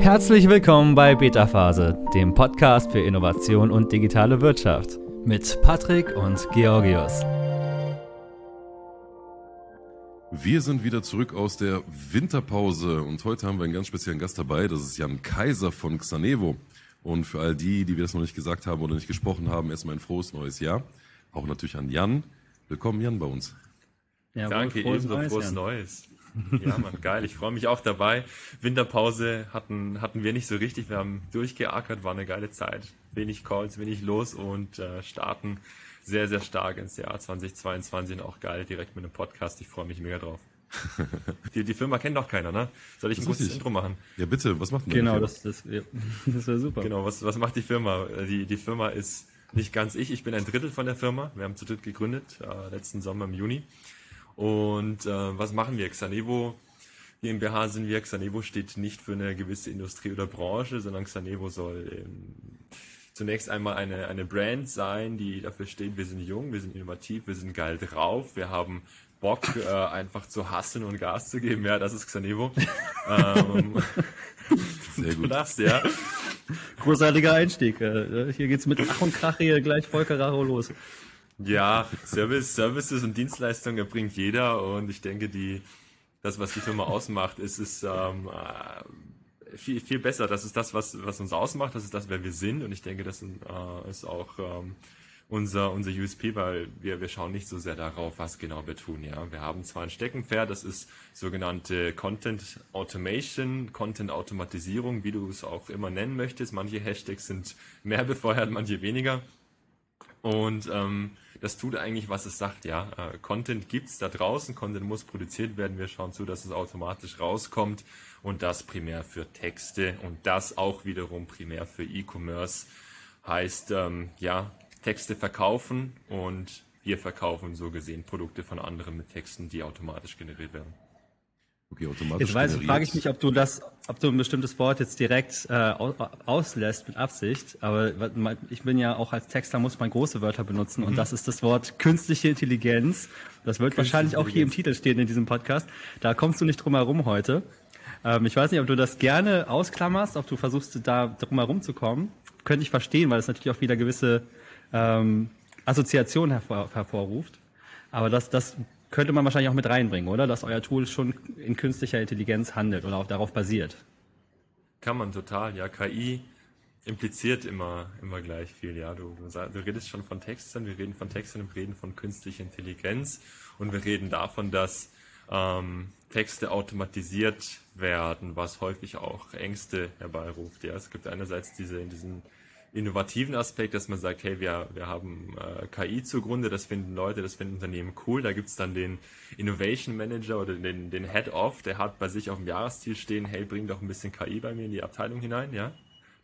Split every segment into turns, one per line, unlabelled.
Herzlich willkommen bei Beta Phase, dem Podcast für Innovation und digitale Wirtschaft mit Patrick und Georgios.
Wir sind wieder zurück aus der Winterpause und heute haben wir einen ganz speziellen Gast dabei. Das ist Jan Kaiser von Xanevo. Und für all die, die wir das noch nicht gesagt haben oder nicht gesprochen haben, erstmal ein frohes neues Jahr. Auch natürlich an Jan. Willkommen, Jan, bei uns.
Ja, Danke, frohes ebenso Neues, frohes Jan. Neues. Ja, man, geil. Ich freue mich auch dabei. Winterpause hatten, hatten wir nicht so richtig. Wir haben durchgeackert, war eine geile Zeit. Wenig Calls, wenig los und äh, starten sehr, sehr stark ins Jahr 2022 und auch geil direkt mit einem Podcast. Ich freue mich mega drauf. die, die Firma kennt doch keiner, ne? Soll ich das ein kurzes Intro machen?
Ja, bitte, was macht denn
Genau, das, das, ja, das wäre super. Genau, was, was macht die Firma? Die, die Firma ist nicht ganz ich, ich bin ein Drittel von der Firma. Wir haben zu dritt gegründet, äh, letzten Sommer im Juni. Und äh, was machen wir? Xanevo GmbH sind wir. Xanevo steht nicht für eine gewisse Industrie oder Branche, sondern Xanevo soll ähm, zunächst einmal eine, eine Brand sein, die dafür steht, wir sind jung, wir sind innovativ, wir sind geil drauf, wir haben Bock, äh, einfach zu hasseln und Gas zu geben. Ja, das ist Xanevo. ähm,
Sehr gut.
Lachst, ja.
Großartiger Einstieg. Äh, hier geht's mit Ach und Krach hier gleich voll Karacho los.
Ja, Service, Services und Dienstleistungen erbringt jeder und ich denke, die, das, was die Firma ausmacht, ist, ist ähm, äh, viel, viel besser. Das ist das, was, was uns ausmacht, das ist das, wer wir sind und ich denke, das äh, ist auch ähm, unser, unser USP, weil wir, wir schauen nicht so sehr darauf, was genau wir tun. Ja, Wir haben zwar ein Steckenpferd, das ist sogenannte Content Automation, Content Automatisierung, wie du es auch immer nennen möchtest. Manche Hashtags sind mehr befeuert, manche weniger. Und ähm, das tut eigentlich, was es sagt, ja. Äh, Content gibt's da draußen, Content muss produziert werden. Wir schauen zu, dass es automatisch rauskommt und das primär für Texte und das auch wiederum primär für E-Commerce heißt, ähm, ja, Texte verkaufen und wir verkaufen so gesehen Produkte von anderen mit Texten, die automatisch generiert werden.
Okay, automatisch. Jetzt weiß, frage ich mich, ob du das, ob du ein bestimmtes Wort jetzt direkt äh, auslässt mit Absicht. Aber ich bin ja auch als Texter muss man große Wörter benutzen mhm. und das ist das Wort künstliche Intelligenz. Das wird wahrscheinlich auch hier im Titel stehen in diesem Podcast. Da kommst du nicht drum herum heute. Ähm, ich weiß nicht, ob du das gerne ausklammerst, ob du versuchst, da drum herum zu kommen. Könnte ich verstehen, weil es natürlich auch wieder gewisse ähm, Assoziationen hervor, hervorruft. Aber das, das könnte man wahrscheinlich auch mit reinbringen, oder? Dass euer Tool schon in künstlicher Intelligenz handelt oder auch darauf basiert.
Kann man total, ja. KI impliziert immer, immer gleich viel, ja. Du, du redest schon von Texten, wir reden von Texten und reden von künstlicher Intelligenz und wir reden davon, dass ähm, Texte automatisiert werden, was häufig auch Ängste herbeiruft. Ja, es gibt einerseits diese, diesen innovativen Aspekt, dass man sagt, hey, wir, wir haben äh, KI zugrunde, das finden Leute, das finden Unternehmen cool. Da gibt's dann den Innovation Manager oder den, den Head-Off, der hat bei sich auf dem Jahresziel stehen, hey, bring doch ein bisschen KI bei mir in die Abteilung hinein, ja.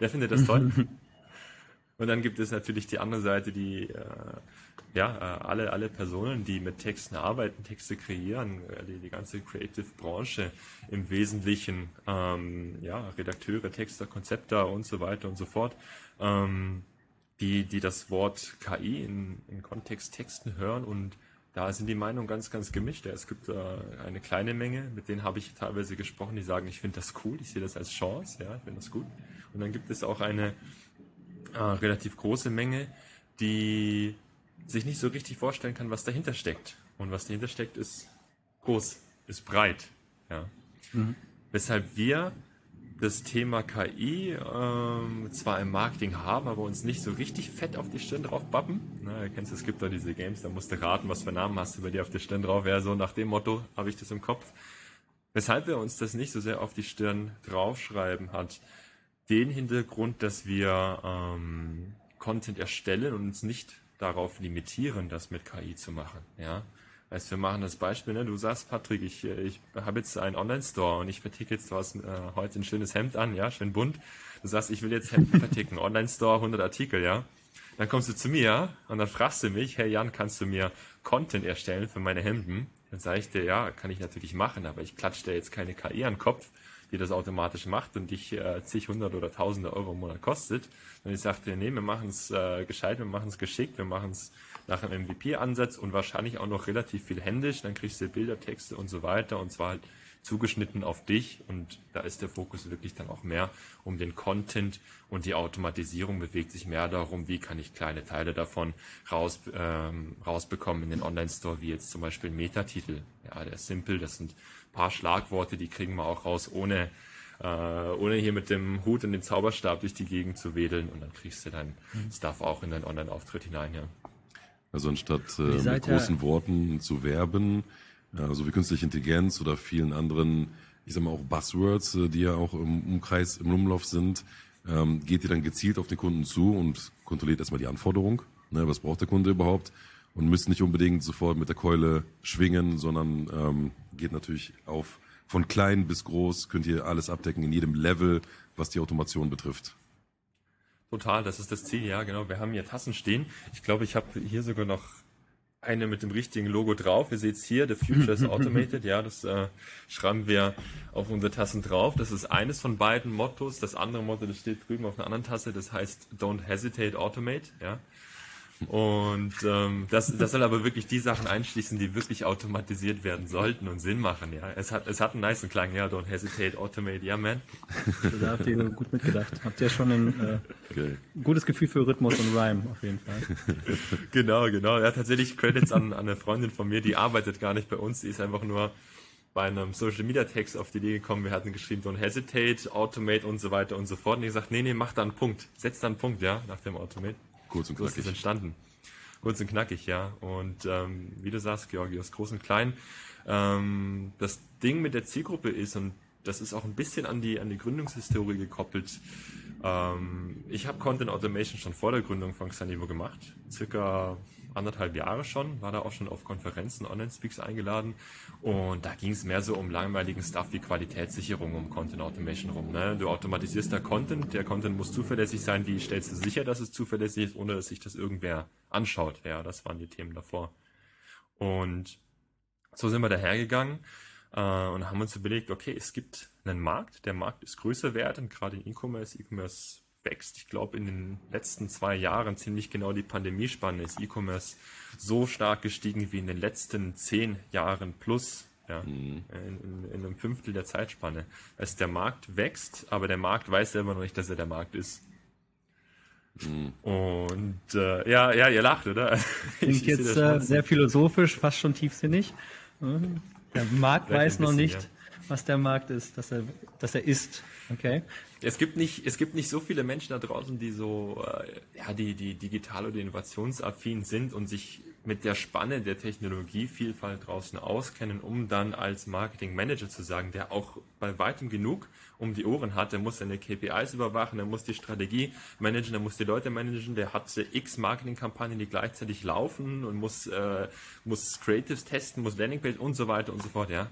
Der findet das toll. Und dann gibt es natürlich die andere Seite, die äh, ja äh, alle alle Personen, die mit Texten arbeiten, Texte kreieren, äh, die, die ganze Creative Branche im Wesentlichen, ähm, ja Redakteure, Texter, Konzepter und so weiter und so fort ähm, die, die das Wort KI in, in Kontext Texten hören und da sind die Meinungen ganz, ganz gemischt. Es gibt äh, eine kleine Menge, mit denen habe ich teilweise gesprochen, die sagen, ich finde das cool, ich sehe das als Chance, ja, ich finde das gut. Und dann gibt es auch eine äh, relativ große Menge, die sich nicht so richtig vorstellen kann, was dahinter steckt. Und was dahinter steckt, ist groß, ist breit. Ja. Mhm. Weshalb wir das Thema KI ähm, zwar im Marketing haben, aber uns nicht so richtig fett auf die Stirn drauf bappen. Na, du kennst, es gibt da diese Games, da musst du raten, was für Namen hast du bei dir auf der Stirn drauf. Ja, so nach dem Motto habe ich das im Kopf. Weshalb wir uns das nicht so sehr auf die Stirn draufschreiben, hat den Hintergrund, dass wir ähm, Content erstellen und uns nicht darauf limitieren, das mit KI zu machen. Ja, Weißt, wir machen das Beispiel, ne? du sagst, Patrick, ich, ich habe jetzt einen Online-Store und ich verticke jetzt was, äh, heute ein schönes Hemd an, ja, schön bunt. Du sagst, ich will jetzt Hemden verticken, Online-Store, 100 Artikel, ja. Dann kommst du zu mir und dann fragst du mich, hey Jan, kannst du mir Content erstellen für meine Hemden? Dann sage ich dir, ja, kann ich natürlich machen, aber ich klatsche dir jetzt keine KI an den Kopf, die das automatisch macht und dich äh, zig hundert oder tausende Euro im Monat kostet. Und ich sagte, nee, wir machen es äh, gescheit, wir machen es geschickt, wir machen es nach einem MVP-Ansatz und wahrscheinlich auch noch relativ viel händisch. Dann kriegst du Bilder, Texte und so weiter und zwar halt zugeschnitten auf dich und da ist der Fokus wirklich dann auch mehr um den Content und die Automatisierung bewegt sich mehr darum, wie kann ich kleine Teile davon raus, ähm, rausbekommen in den Online-Store, wie jetzt zum Beispiel Metatitel. Ja, der ist simpel, das sind paar Schlagworte, die kriegen wir auch raus, ohne äh, ohne hier mit dem Hut und dem Zauberstab durch die Gegend zu wedeln und dann kriegst du dein mhm. Stuff auch in deinen Online-Auftritt hinein, ja.
Also anstatt äh, mit großen Worten zu werben, ja, so wie künstliche Intelligenz oder vielen anderen, ich sag mal auch Buzzwords, äh, die ja auch im Umkreis, im Umlauf sind, ähm, geht ihr dann gezielt auf den Kunden zu und kontrolliert erstmal die Anforderung. Ne, was braucht der Kunde überhaupt? Und müsst nicht unbedingt sofort mit der Keule schwingen, sondern ähm, geht natürlich auf von klein bis groß, könnt ihr alles abdecken in jedem Level, was die Automation betrifft.
Total, das ist das Ziel, ja, genau. Wir haben hier Tassen stehen. Ich glaube, ich habe hier sogar noch eine mit dem richtigen Logo drauf. Ihr seht es hier, The Future is Automated. Ja, das äh, schreiben wir auf unsere Tassen drauf. Das ist eines von beiden Mottos. Das andere Motto, das steht drüben auf einer anderen Tasse, das heißt Don't Hesitate, Automate. Ja. Und ähm, das, das soll aber wirklich die Sachen einschließen, die wirklich automatisiert werden sollten und Sinn machen. Ja, es hat es hat einen nice Klang. Ja, don't hesitate, automate. Ja, man.
Da habt ihr gut mitgedacht. Habt ihr schon ein äh, okay. gutes Gefühl für Rhythmus und Rhyme auf jeden Fall.
genau, genau. Ja, tatsächlich Credits an, an eine Freundin von mir, die arbeitet gar nicht bei uns. Die ist einfach nur bei einem Social Media Text auf die Idee gekommen. Wir hatten geschrieben, don't hesitate, automate und so weiter und so fort. Und die gesagt, nee, nee, mach da einen Punkt. Setz da einen Punkt, ja, nach dem Automate. Kurz und knackig. So ist es entstanden. Kurz und knackig, ja. Und ähm, wie du sagst, Georgios, groß und klein. Ähm, das Ding mit der Zielgruppe ist, und das ist auch ein bisschen an die, an die Gründungshistorie gekoppelt. Ähm, ich habe Content Automation schon vor der Gründung von Xanivo gemacht. Circa anderthalb Jahre schon, war da auch schon auf Konferenzen, Online-Speaks eingeladen und da ging es mehr so um langweiligen Stuff wie Qualitätssicherung, um Content Automation rum. Ne? Du automatisierst da Content, der Content muss zuverlässig sein, wie stellst du sicher, dass es zuverlässig ist, ohne dass sich das irgendwer anschaut. Ja, das waren die Themen davor. Und so sind wir dahergegangen äh, und haben uns überlegt, okay, es gibt einen Markt, der Markt ist größer werden, gerade in E-Commerce, E-Commerce wächst. Ich glaube, in den letzten zwei Jahren ziemlich genau die Pandemiespanne ist E-Commerce so stark gestiegen wie in den letzten zehn Jahren plus. Ja, mhm. in, in, in, einem Fünftel der Zeitspanne. Also der Markt wächst, aber der Markt weiß selber noch nicht, dass er der Markt ist. Mhm. Und äh, ja, ja, ihr lacht, oder?
Klingt jetzt äh, sehr philosophisch, fast schon tiefsinnig. Der Markt weiß noch nicht, ja. was der Markt ist, dass er, dass er ist. Okay.
Es gibt nicht, es gibt nicht so viele Menschen da draußen, die so, äh, ja, die, die digital oder innovationsaffin sind und sich mit der Spanne der Technologievielfalt draußen auskennen, um dann als Marketing Manager zu sagen, der auch bei weitem genug um die Ohren hat, der muss seine KPIs überwachen, der muss die Strategie managen, der muss die Leute managen, der hat x Marketingkampagnen, die gleichzeitig laufen und muss, äh, muss Creatives testen, muss Landingpage und so weiter und so fort, ja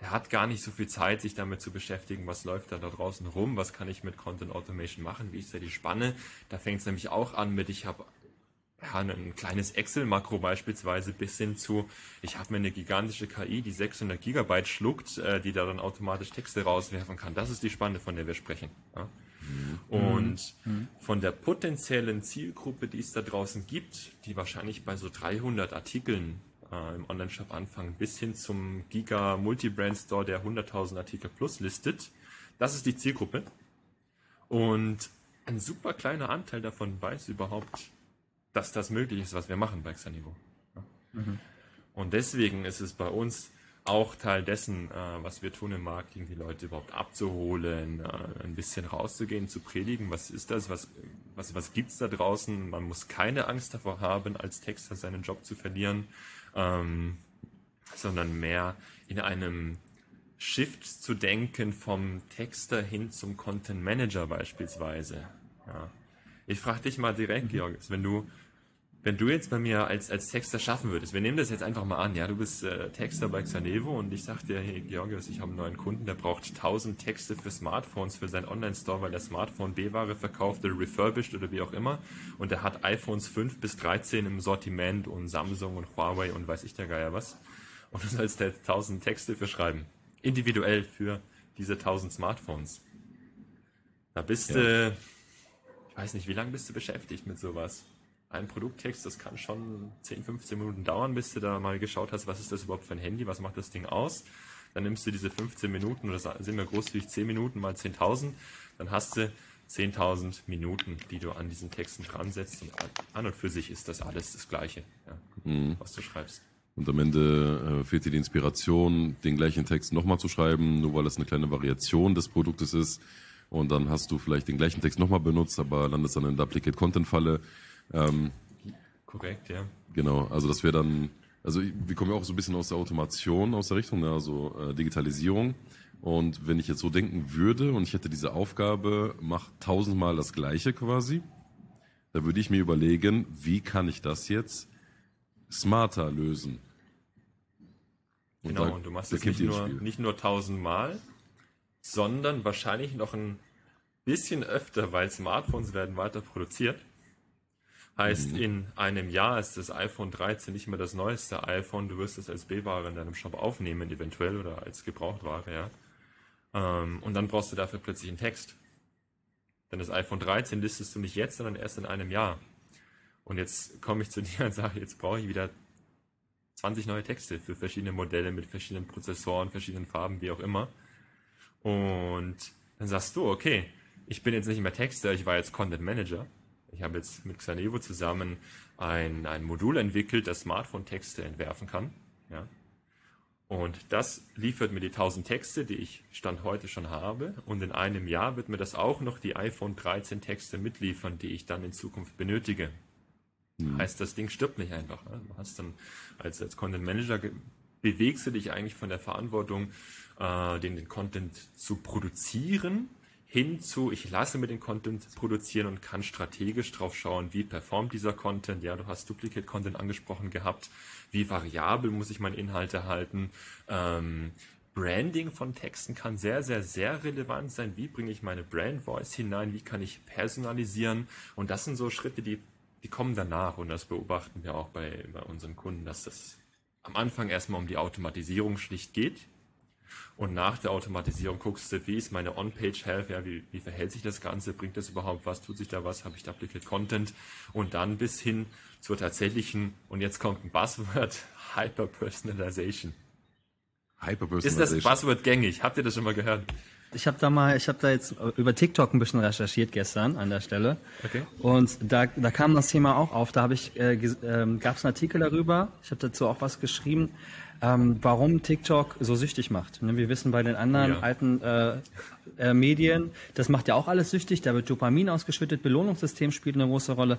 der hat gar nicht so viel Zeit, sich damit zu beschäftigen, was läuft da, da draußen rum, was kann ich mit Content Automation machen, wie ist da die Spanne. Da fängt es nämlich auch an mit, ich habe ja, ein kleines Excel-Makro beispielsweise bis hin zu, ich habe mir eine gigantische KI, die 600 Gigabyte schluckt, äh, die da dann automatisch Texte rauswerfen kann. Das ist die Spanne, von der wir sprechen. Ja? Mhm. Und mhm. von der potenziellen Zielgruppe, die es da draußen gibt, die wahrscheinlich bei so 300 Artikeln äh, im Online-Shop anfangen, bis hin zum Giga Multi-Brand Store, der 100.000 Artikel plus listet. Das ist die Zielgruppe. Und ein super kleiner Anteil davon weiß überhaupt, dass das möglich ist, was wir machen bei Xanivo. Ja. Mhm. Und deswegen ist es bei uns auch Teil dessen, äh, was wir tun im Marketing, die Leute überhaupt abzuholen, äh, ein bisschen rauszugehen, zu predigen, was ist das, was, was, was gibt's da draußen. Man muss keine Angst davor haben, als Texter seinen Job zu verlieren ähm, sondern mehr in einem Shift zu denken vom Texter hin zum Content Manager beispielsweise. Ja. Ich frage dich mal direkt, mhm. Georg, wenn du wenn du jetzt bei mir als, als Texter schaffen würdest, wir nehmen das jetzt einfach mal an, ja, du bist äh, Texter bei Xanevo und ich sag dir, hey Georgios, ich habe einen neuen Kunden, der braucht 1000 Texte für Smartphones für seinen Online-Store, weil der Smartphone B-Ware verkauft oder refurbished oder wie auch immer und der hat iPhones 5 bis 13 im Sortiment und Samsung und Huawei und weiß ich der Geier was und du sollst da 1000 Texte für schreiben, individuell für diese 1000 Smartphones. Da bist du, ja. ich weiß nicht, wie lange bist du beschäftigt mit sowas? Ein Produkttext, das kann schon 10, 15 Minuten dauern, bis du da mal geschaut hast, was ist das überhaupt für ein Handy, was macht das Ding aus. Dann nimmst du diese 15 Minuten oder sind wir großzügig 10 Minuten mal 10.000, dann hast du 10.000 Minuten, die du an diesen Texten dran setzt und an und für sich ist das alles das Gleiche, ja, mhm. was du schreibst.
Und am Ende äh, fehlt dir die Inspiration, den gleichen Text nochmal zu schreiben, nur weil es eine kleine Variation des Produktes ist. Und dann hast du vielleicht den gleichen Text nochmal benutzt, aber landest dann in der Duplicate-Content-Falle. Ähm,
Korrekt, ja.
Genau, also das wäre dann, also wir kommen ja auch so ein bisschen aus der Automation, aus der Richtung, ne, also äh, Digitalisierung. Und wenn ich jetzt so denken würde und ich hätte diese Aufgabe, mach tausendmal das Gleiche quasi, da würde ich mir überlegen, wie kann ich das jetzt smarter lösen?
Und genau, da, und du machst es nicht nur, nicht nur tausendmal, sondern wahrscheinlich noch ein bisschen öfter, weil Smartphones werden weiter produziert. Heißt, mhm. in einem Jahr ist das iPhone 13 nicht mehr das neueste iPhone. Du wirst es als B-Ware in deinem Shop aufnehmen, eventuell, oder als Gebrauchtware, ja. Ähm, und dann brauchst du dafür plötzlich einen Text. Denn das iPhone 13 listest du nicht jetzt, sondern erst in einem Jahr. Und jetzt komme ich zu dir und sage, jetzt brauche ich wieder 20 neue Texte für verschiedene Modelle mit verschiedenen Prozessoren, verschiedenen Farben, wie auch immer. Und dann sagst du, okay, ich bin jetzt nicht mehr Texter, ich war jetzt Content Manager. Ich habe jetzt mit Xanevo zusammen ein, ein Modul entwickelt, das Smartphone-Texte entwerfen kann. Ja. Und das liefert mir die 1000 Texte, die ich Stand heute schon habe. Und in einem Jahr wird mir das auch noch die iPhone 13 Texte mitliefern, die ich dann in Zukunft benötige. Mhm. Heißt, das Ding stirbt nicht einfach. Ne? Du hast dann als, als Content Manager bewegst du dich eigentlich von der Verantwortung, äh, den, den Content zu produzieren, hin zu, ich lasse mir den Content produzieren und kann strategisch drauf schauen, wie performt dieser Content. Ja, du hast Duplicate Content angesprochen gehabt. Wie variabel muss ich meine Inhalte halten? Ähm, Branding von Texten kann sehr, sehr, sehr relevant sein. Wie bringe ich meine Brand Voice hinein? Wie kann ich personalisieren? Und das sind so Schritte, die, die kommen danach. Und das beobachten wir auch bei, bei unseren Kunden, dass das am Anfang erstmal um die Automatisierung schlicht geht. Und nach der Automatisierung guckst du, wie ist meine On-Page-Health, ja, wie, wie verhält sich das Ganze, bringt das überhaupt was, tut sich da was, habe ich Duplicate Content und dann bis hin zur tatsächlichen, und jetzt kommt ein Buzzword, Hyper-Personalization. Hyper-Personalization. Ist das Buzzword gängig? Habt ihr das schon mal gehört?
Ich habe da mal, ich habe da jetzt über TikTok ein bisschen recherchiert gestern an der Stelle. Okay. Und da, da kam das Thema auch auf. Da habe ich, äh, äh, gab es einen Artikel darüber. Ich habe dazu auch was geschrieben ähm, warum TikTok so süchtig macht. Ne, wir wissen bei den anderen ja. alten äh, äh, Medien, das macht ja auch alles süchtig, da wird Dopamin ausgeschüttet, Belohnungssystem spielt eine große Rolle.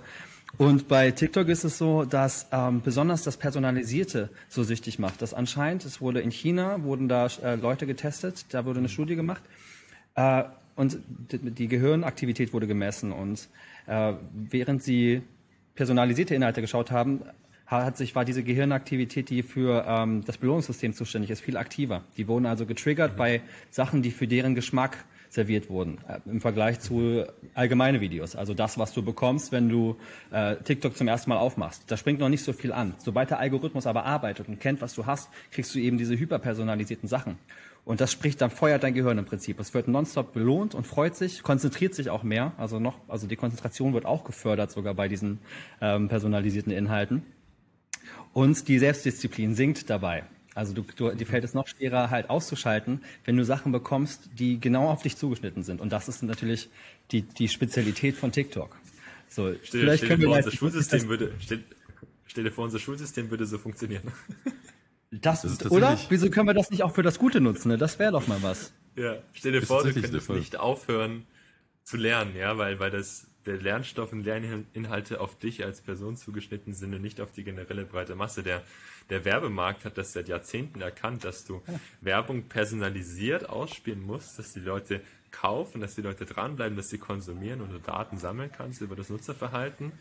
Und bei TikTok ist es so, dass ähm, besonders das Personalisierte so süchtig macht. Das anscheinend, es wurde in China, wurden da äh, Leute getestet, da wurde eine Studie gemacht äh, und die, die Gehirnaktivität wurde gemessen und äh, während sie personalisierte Inhalte geschaut haben, hat sich, war diese Gehirnaktivität, die für ähm, das Belohnungssystem zuständig ist, viel aktiver. Die wurden also getriggert mhm. bei Sachen, die für deren Geschmack serviert wurden, äh, im Vergleich zu allgemeine Videos. Also das, was du bekommst, wenn du äh, TikTok zum ersten Mal aufmachst. Da springt noch nicht so viel an. Sobald der Algorithmus aber arbeitet und kennt, was du hast, kriegst du eben diese hyperpersonalisierten Sachen. Und das spricht, dann feuert dein Gehirn im Prinzip. Es wird nonstop belohnt und freut sich, konzentriert sich auch mehr. Also noch, also die Konzentration wird auch gefördert sogar bei diesen ähm, personalisierten Inhalten. Und die Selbstdisziplin sinkt dabei. Also du, du, dir fällt es noch schwerer, halt auszuschalten, wenn du Sachen bekommst, die genau auf dich zugeschnitten sind. Und das ist natürlich die, die Spezialität von TikTok.
So, stell, vielleicht stell können wir vor, unser Schulsystem würde, stell, stell dir vor, unser Schulsystem würde so funktionieren.
Das, das oder? Wieso können wir das nicht auch für das Gute nutzen? Ne? Das wäre doch mal was.
Ja, stell dir vor, du könntest nicht aufhören zu lernen, ja, weil, weil das der Lernstoff und Lerninhalte auf dich als Person zugeschnitten sind und nicht auf die generelle breite Masse. Der, der Werbemarkt hat das seit Jahrzehnten erkannt, dass du. Werbung personalisiert ausspielen musst, dass die Leute kaufen, dass die Leute dranbleiben, dass sie konsumieren und du Daten sammeln kannst über das Nutzerverhalten.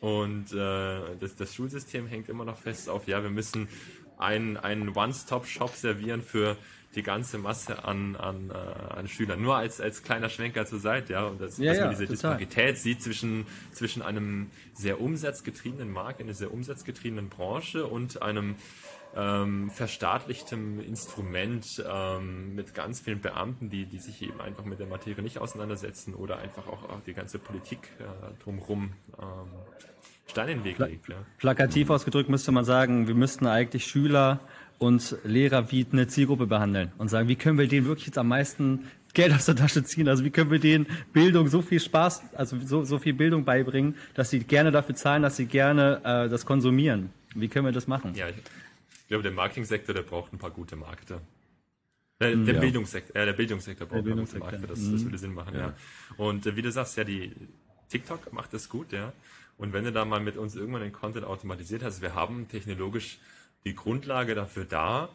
Und äh, das, das Schulsystem hängt immer noch fest auf, ja, wir müssen einen, einen One-Stop-Shop servieren für die ganze Masse an, an, äh, an Schülern. Nur als, als kleiner Schwenker zur Seite, ja, und das, ja, dass man diese total. Disparität sieht zwischen, zwischen einem sehr umsatzgetriebenen Markt, einer sehr umsatzgetriebenen Branche und einem ähm, verstaatlichtem Instrument ähm, mit ganz vielen Beamten, die, die sich eben einfach mit der Materie nicht auseinandersetzen oder einfach auch, auch die ganze Politik äh, drumherum ähm, Stein in den Weg Pla legt. Ja.
Plakativ ausgedrückt müsste man sagen, wir müssten eigentlich Schüler und Lehrer wie eine Zielgruppe behandeln und sagen, wie können wir denen wirklich jetzt am meisten Geld aus der Tasche ziehen? Also wie können wir denen Bildung so viel Spaß, also so, so viel Bildung beibringen, dass sie gerne dafür zahlen, dass sie gerne äh, das konsumieren? Wie können wir das machen?
Ja, ich, glaube, der Marketingsektor, der braucht ein paar gute Marketer. Der, der, ja. Bildungssektor, äh, der Bildungssektor braucht der Bildungssektor. gute Marketer, das, das mhm. würde Sinn machen, ja. ja. Und äh, wie du sagst, ja, die TikTok macht das gut, ja. Und wenn du da mal mit uns irgendwann den Content automatisiert hast, wir haben technologisch die Grundlage dafür da,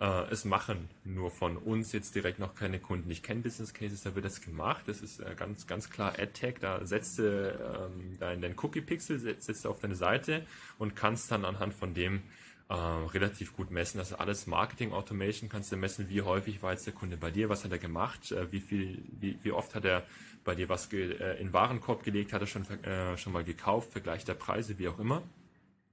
äh, es machen nur von uns jetzt direkt noch keine Kunden. Ich kenne Business Cases, da wird das gemacht. Das ist äh, ganz, ganz klar AdTech. Da setzt du ähm, dein, dein Cookie-Pixel, setzt, du auf deine Seite und kannst dann anhand von dem äh, relativ gut messen. Ist alles Marketing Automation. Kannst du messen, wie häufig war jetzt der Kunde bei dir, was hat er gemacht, äh, wie viel, wie, wie oft hat er bei dir was äh, in Warenkorb gelegt, hat er schon, äh, schon mal gekauft, Vergleich der Preise, wie auch immer.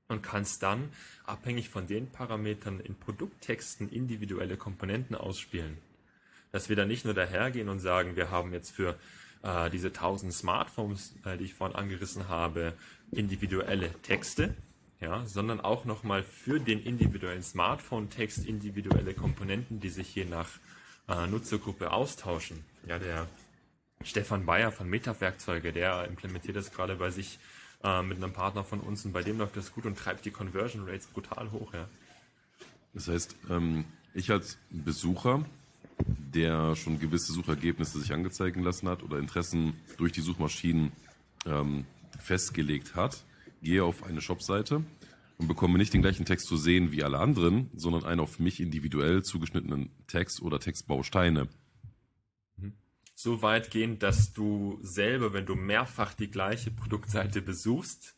Und kannst dann, abhängig von den Parametern, in Produkttexten individuelle Komponenten ausspielen. Dass wir da nicht nur dahergehen und sagen, wir haben jetzt für äh, diese 1000 Smartphones, äh, die ich vorhin angerissen habe, individuelle Texte, ja, sondern auch nochmal für den individuellen Smartphone-Text individuelle Komponenten, die sich je nach äh, Nutzergruppe austauschen. Ja, der Stefan Bayer von Meta-Werkzeuge, der implementiert das gerade bei sich äh, mit einem Partner von uns und bei dem läuft das gut und treibt die Conversion Rates brutal hoch. Ja.
Das heißt, ähm, ich als Besucher, der schon gewisse Suchergebnisse sich angezeigt lassen hat oder Interessen durch die Suchmaschinen ähm, festgelegt hat, gehe auf eine Shopseite und bekomme nicht den gleichen Text zu sehen wie alle anderen, sondern einen auf mich individuell zugeschnittenen Text oder Textbausteine.
So weit gehen, dass du selber, wenn du mehrfach die gleiche Produktseite besuchst,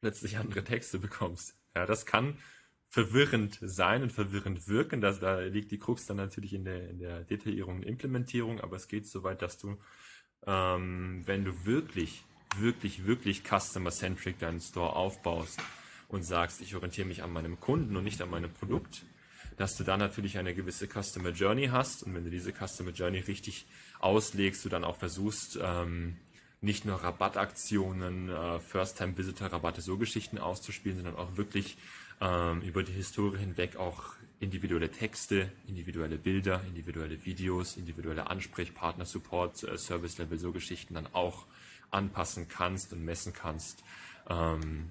plötzlich andere Texte bekommst. Ja, das kann verwirrend sein und verwirrend wirken. Das, da liegt die Krux dann natürlich in der, in der Detaillierung und Implementierung, aber es geht so weit, dass du, ähm, wenn du wirklich wirklich, wirklich customer-centric deinen Store aufbaust und sagst, ich orientiere mich an meinem Kunden und nicht an meinem Produkt, dass du dann natürlich eine gewisse Customer Journey hast und wenn du diese Customer Journey richtig auslegst, du dann auch versuchst, ähm, nicht nur Rabattaktionen, äh, First-Time-Visitor-Rabatte, so Geschichten auszuspielen, sondern auch wirklich ähm, über die Historie hinweg auch individuelle Texte, individuelle Bilder, individuelle Videos, individuelle Ansprechpartner, Support, äh, Service-Level, so Geschichten dann auch anpassen kannst und messen kannst. Ähm,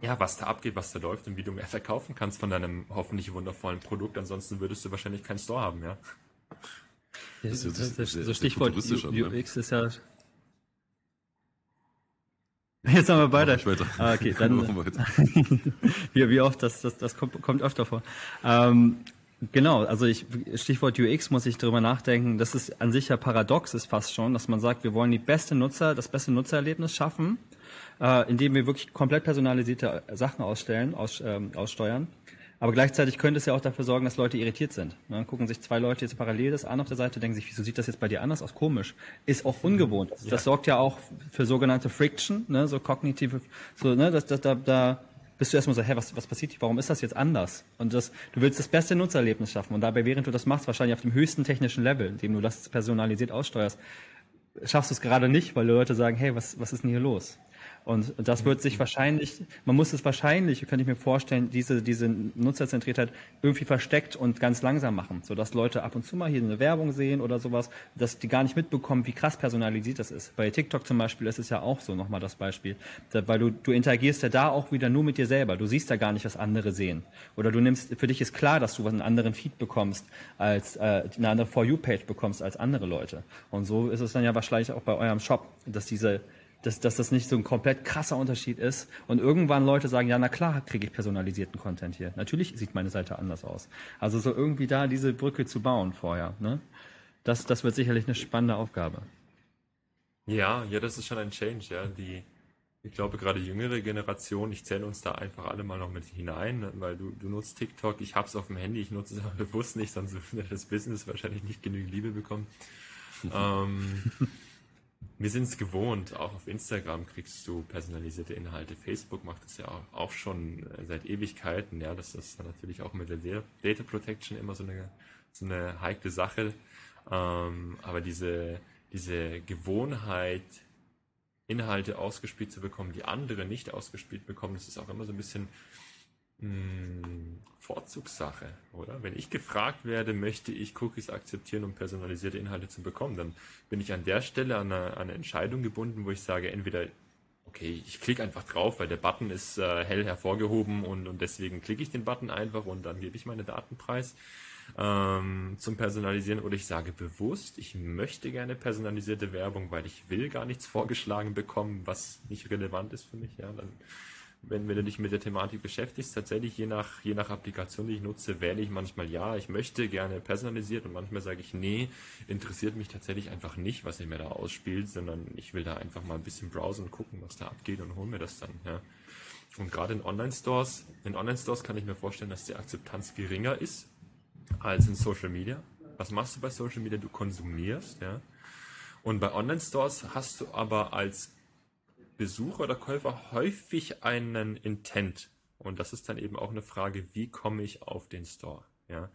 ja, was da abgeht, was da läuft und wie du mehr verkaufen kannst von deinem hoffentlich wundervollen Produkt. Ansonsten würdest du wahrscheinlich keinen Store haben, ja.
Das, das, das, das, das Stichwort UX ist ja. Jetzt haben wir beide. Ah, okay, dann. wie, wie oft, das, das, das kommt, kommt öfter vor. Ähm, Genau, also ich, Stichwort UX muss ich darüber nachdenken. Das ist an sich ja paradox, ist fast schon, dass man sagt, wir wollen die beste Nutzer, das beste Nutzererlebnis schaffen, äh, indem wir wirklich komplett personalisierte Sachen ausstellen, aus, ähm, aussteuern. Aber gleichzeitig könnte es ja auch dafür sorgen, dass Leute irritiert sind. Ne? Gucken sich zwei Leute jetzt parallel das an auf der Seite, denken sich, wieso sieht das jetzt bei dir anders aus? Komisch. Ist auch ungewohnt. Das, ja. das sorgt ja auch für sogenannte Friction, ne? so kognitive, so, ne? das, das, da, da bist du erstmal so, hä, was, was passiert hier? Warum ist das jetzt anders? Und das, du willst das beste Nutzererlebnis schaffen. Und dabei, während du das machst, wahrscheinlich auf dem höchsten technischen Level, indem du das personalisiert aussteuerst, schaffst du es gerade nicht, weil Leute sagen, hey, was, was ist denn hier los? Und das wird sich wahrscheinlich, man muss es wahrscheinlich, könnte ich mir vorstellen, diese, diese Nutzerzentriertheit irgendwie versteckt und ganz langsam machen, sodass Leute ab und zu mal hier eine Werbung sehen oder sowas, dass die gar nicht mitbekommen, wie krass personalisiert das ist. Bei TikTok zum Beispiel ist es ja auch so, nochmal das Beispiel, weil du, du interagierst ja da auch wieder nur mit dir selber. Du siehst ja gar nicht, was andere sehen. Oder du nimmst, für dich ist klar, dass du einen anderen Feed bekommst, als äh, eine andere For You-Page bekommst als andere Leute. Und so ist es dann ja wahrscheinlich auch bei eurem Shop, dass diese dass, dass das nicht so ein komplett krasser Unterschied ist und irgendwann Leute sagen, ja, na klar kriege ich personalisierten Content hier. Natürlich sieht meine Seite anders aus. Also so irgendwie da diese Brücke zu bauen vorher, ne? Das, das wird sicherlich eine spannende Aufgabe.
Ja, ja, das ist schon ein Change, ja. Die, ich glaube, gerade jüngere Generation, ich zähle uns da einfach alle mal noch mit hinein, weil du, du nutzt TikTok, ich hab's auf dem Handy, ich nutze es aber bewusst nicht, sonst würde das Business wahrscheinlich nicht genügend Liebe bekommen. ähm, wir sind es gewohnt, auch auf Instagram kriegst du personalisierte Inhalte. Facebook macht das ja auch schon äh, seit Ewigkeiten. Ja, das ist natürlich auch mit der Data Protection immer so eine, so eine heikle Sache. Ähm, aber diese, diese Gewohnheit, Inhalte ausgespielt zu bekommen, die andere nicht ausgespielt bekommen, das ist auch immer so ein bisschen hm, Vorzugssache, oder? Wenn ich gefragt werde, möchte ich Cookies akzeptieren, um personalisierte Inhalte zu bekommen, dann bin ich an der Stelle an eine, an eine Entscheidung gebunden, wo ich sage, entweder, okay, ich klicke einfach drauf, weil der Button ist äh, hell hervorgehoben und, und deswegen klicke ich den Button einfach und dann gebe ich meine Daten preis ähm, zum Personalisieren oder ich sage bewusst, ich möchte gerne personalisierte Werbung, weil ich will gar nichts vorgeschlagen bekommen, was nicht relevant ist für mich, ja, dann wenn, wenn du dich mit der Thematik beschäftigst, tatsächlich je nach, je nach Applikation, die ich nutze, wähle ich manchmal ja, ich möchte gerne personalisiert und manchmal sage ich nee, interessiert mich tatsächlich einfach nicht, was ihr mir da ausspielt, sondern ich will da einfach mal ein bisschen browsen und gucken, was da abgeht und hole mir das dann, ja. Und gerade in Online-Stores, in Online-Stores kann ich mir vorstellen, dass die Akzeptanz geringer ist als in Social Media. Was machst du bei Social Media? Du konsumierst, ja. Und bei Online-Stores hast du aber als Besucher oder Käufer häufig einen Intent. Und das ist dann eben auch eine Frage, wie komme ich auf den Store? Ja,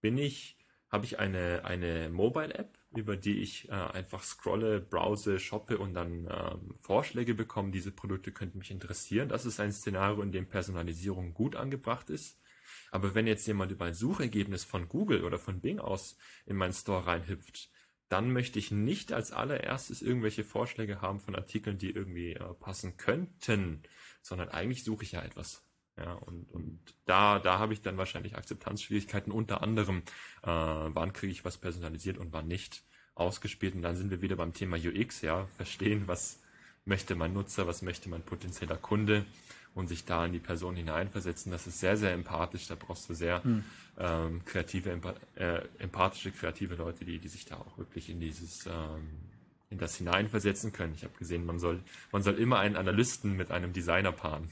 bin ich, habe ich eine, eine Mobile-App, über die ich äh, einfach scrolle, browse, shoppe und dann ähm, Vorschläge bekomme, diese Produkte könnten mich interessieren. Das ist ein Szenario, in dem Personalisierung gut angebracht ist. Aber wenn jetzt jemand über ein Suchergebnis von Google oder von Bing aus in meinen Store reinhüpft, dann möchte ich nicht als allererstes irgendwelche Vorschläge haben von Artikeln, die irgendwie äh, passen könnten, sondern eigentlich suche ich ja etwas. Ja, und, und da, da habe ich dann wahrscheinlich Akzeptanzschwierigkeiten, unter anderem, äh, wann kriege ich was personalisiert und wann nicht ausgespielt. Und dann sind wir wieder beim Thema UX, ja, verstehen, was möchte mein Nutzer, was möchte mein potenzieller Kunde und sich da in die Person hineinversetzen. Das ist sehr, sehr empathisch. Da brauchst du sehr hm. ähm, kreative, äh, empathische, kreative Leute, die, die sich da auch wirklich in dieses ähm, in das hineinversetzen können. Ich habe gesehen, man soll, man soll immer einen Analysten mit einem Designer paaren.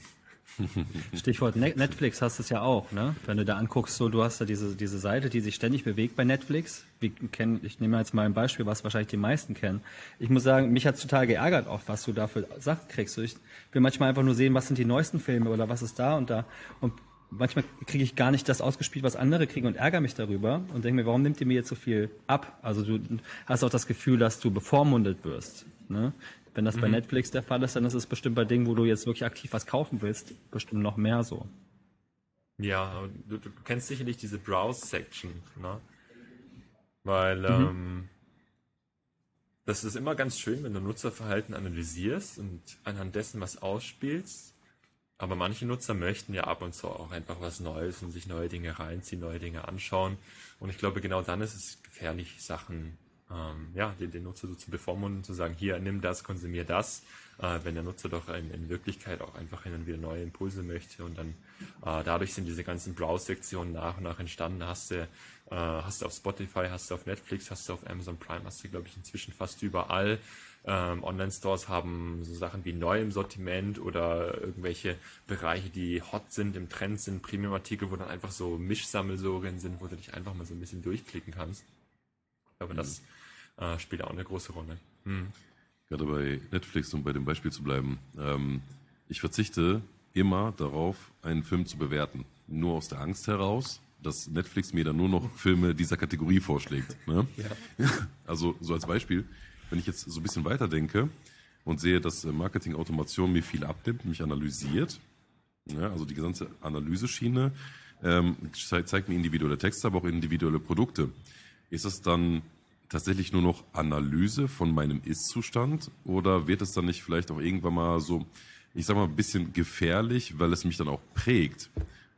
Stichwort Netflix hast du es ja auch, ne? Wenn du da anguckst, so du hast da diese, diese Seite, die sich ständig bewegt bei Netflix. Wir kennen, ich nehme jetzt mal ein Beispiel, was wahrscheinlich die meisten kennen. Ich muss sagen, mich hat total geärgert, auch was du da für Sachen kriegst. Ich will manchmal einfach nur sehen, was sind die neuesten Filme oder was ist da und da. Und manchmal kriege ich gar nicht das ausgespielt, was andere kriegen und ärgere mich darüber und denke mir, warum nimmt ihr mir jetzt so viel ab? Also du hast auch das Gefühl, dass du bevormundet wirst. Ne? Wenn das mhm. bei Netflix der Fall ist, dann ist es bestimmt bei Dingen, wo du jetzt wirklich aktiv was kaufen willst, bestimmt noch mehr so.
Ja, du, du kennst sicherlich diese Browse-Section, ne? Weil mhm. ähm, das ist immer ganz schön, wenn du Nutzerverhalten analysierst und anhand dessen was ausspielst. Aber manche Nutzer möchten ja ab und zu auch einfach was Neues und sich neue Dinge reinziehen, neue Dinge anschauen. Und ich glaube, genau dann ist es gefährlich, Sachen ähm, ja, den, den, Nutzer so zu bevormunden, zu sagen, hier, nimm das, konsumier das, äh, wenn der Nutzer doch in, in, Wirklichkeit auch einfach hin und wieder neue Impulse möchte und dann äh, dadurch sind diese ganzen Browse-Sektionen nach und nach entstanden. Hast du, äh, hast du auf Spotify, hast du auf Netflix, hast du auf Amazon Prime, hast du, glaube ich, inzwischen fast überall. Ähm, Online-Stores haben so Sachen wie neu im Sortiment oder irgendwelche Bereiche, die hot sind, im Trend sind, Premium-Artikel, wo dann einfach so Mischsammelsorien sind, wo du dich einfach mal so ein bisschen durchklicken kannst. Aber mhm. das äh, spielt auch eine große Rolle. Hm.
Gerade bei Netflix, um bei dem Beispiel zu bleiben. Ähm, ich verzichte immer darauf, einen Film zu bewerten. Nur aus der Angst heraus, dass Netflix mir dann nur noch Filme dieser Kategorie vorschlägt. Ne? Ja. Also so als Beispiel, wenn ich jetzt so ein bisschen weiterdenke und sehe, dass äh, Marketing-Automation mir viel abnimmt, mich analysiert, ja, also die gesamte Analyseschiene, ähm, zeigt mir individuelle Texte, aber auch individuelle Produkte. Ist es dann tatsächlich nur noch Analyse von meinem Ist-Zustand oder wird es dann nicht vielleicht auch irgendwann mal so, ich sag mal, ein bisschen gefährlich, weil es mich dann auch prägt?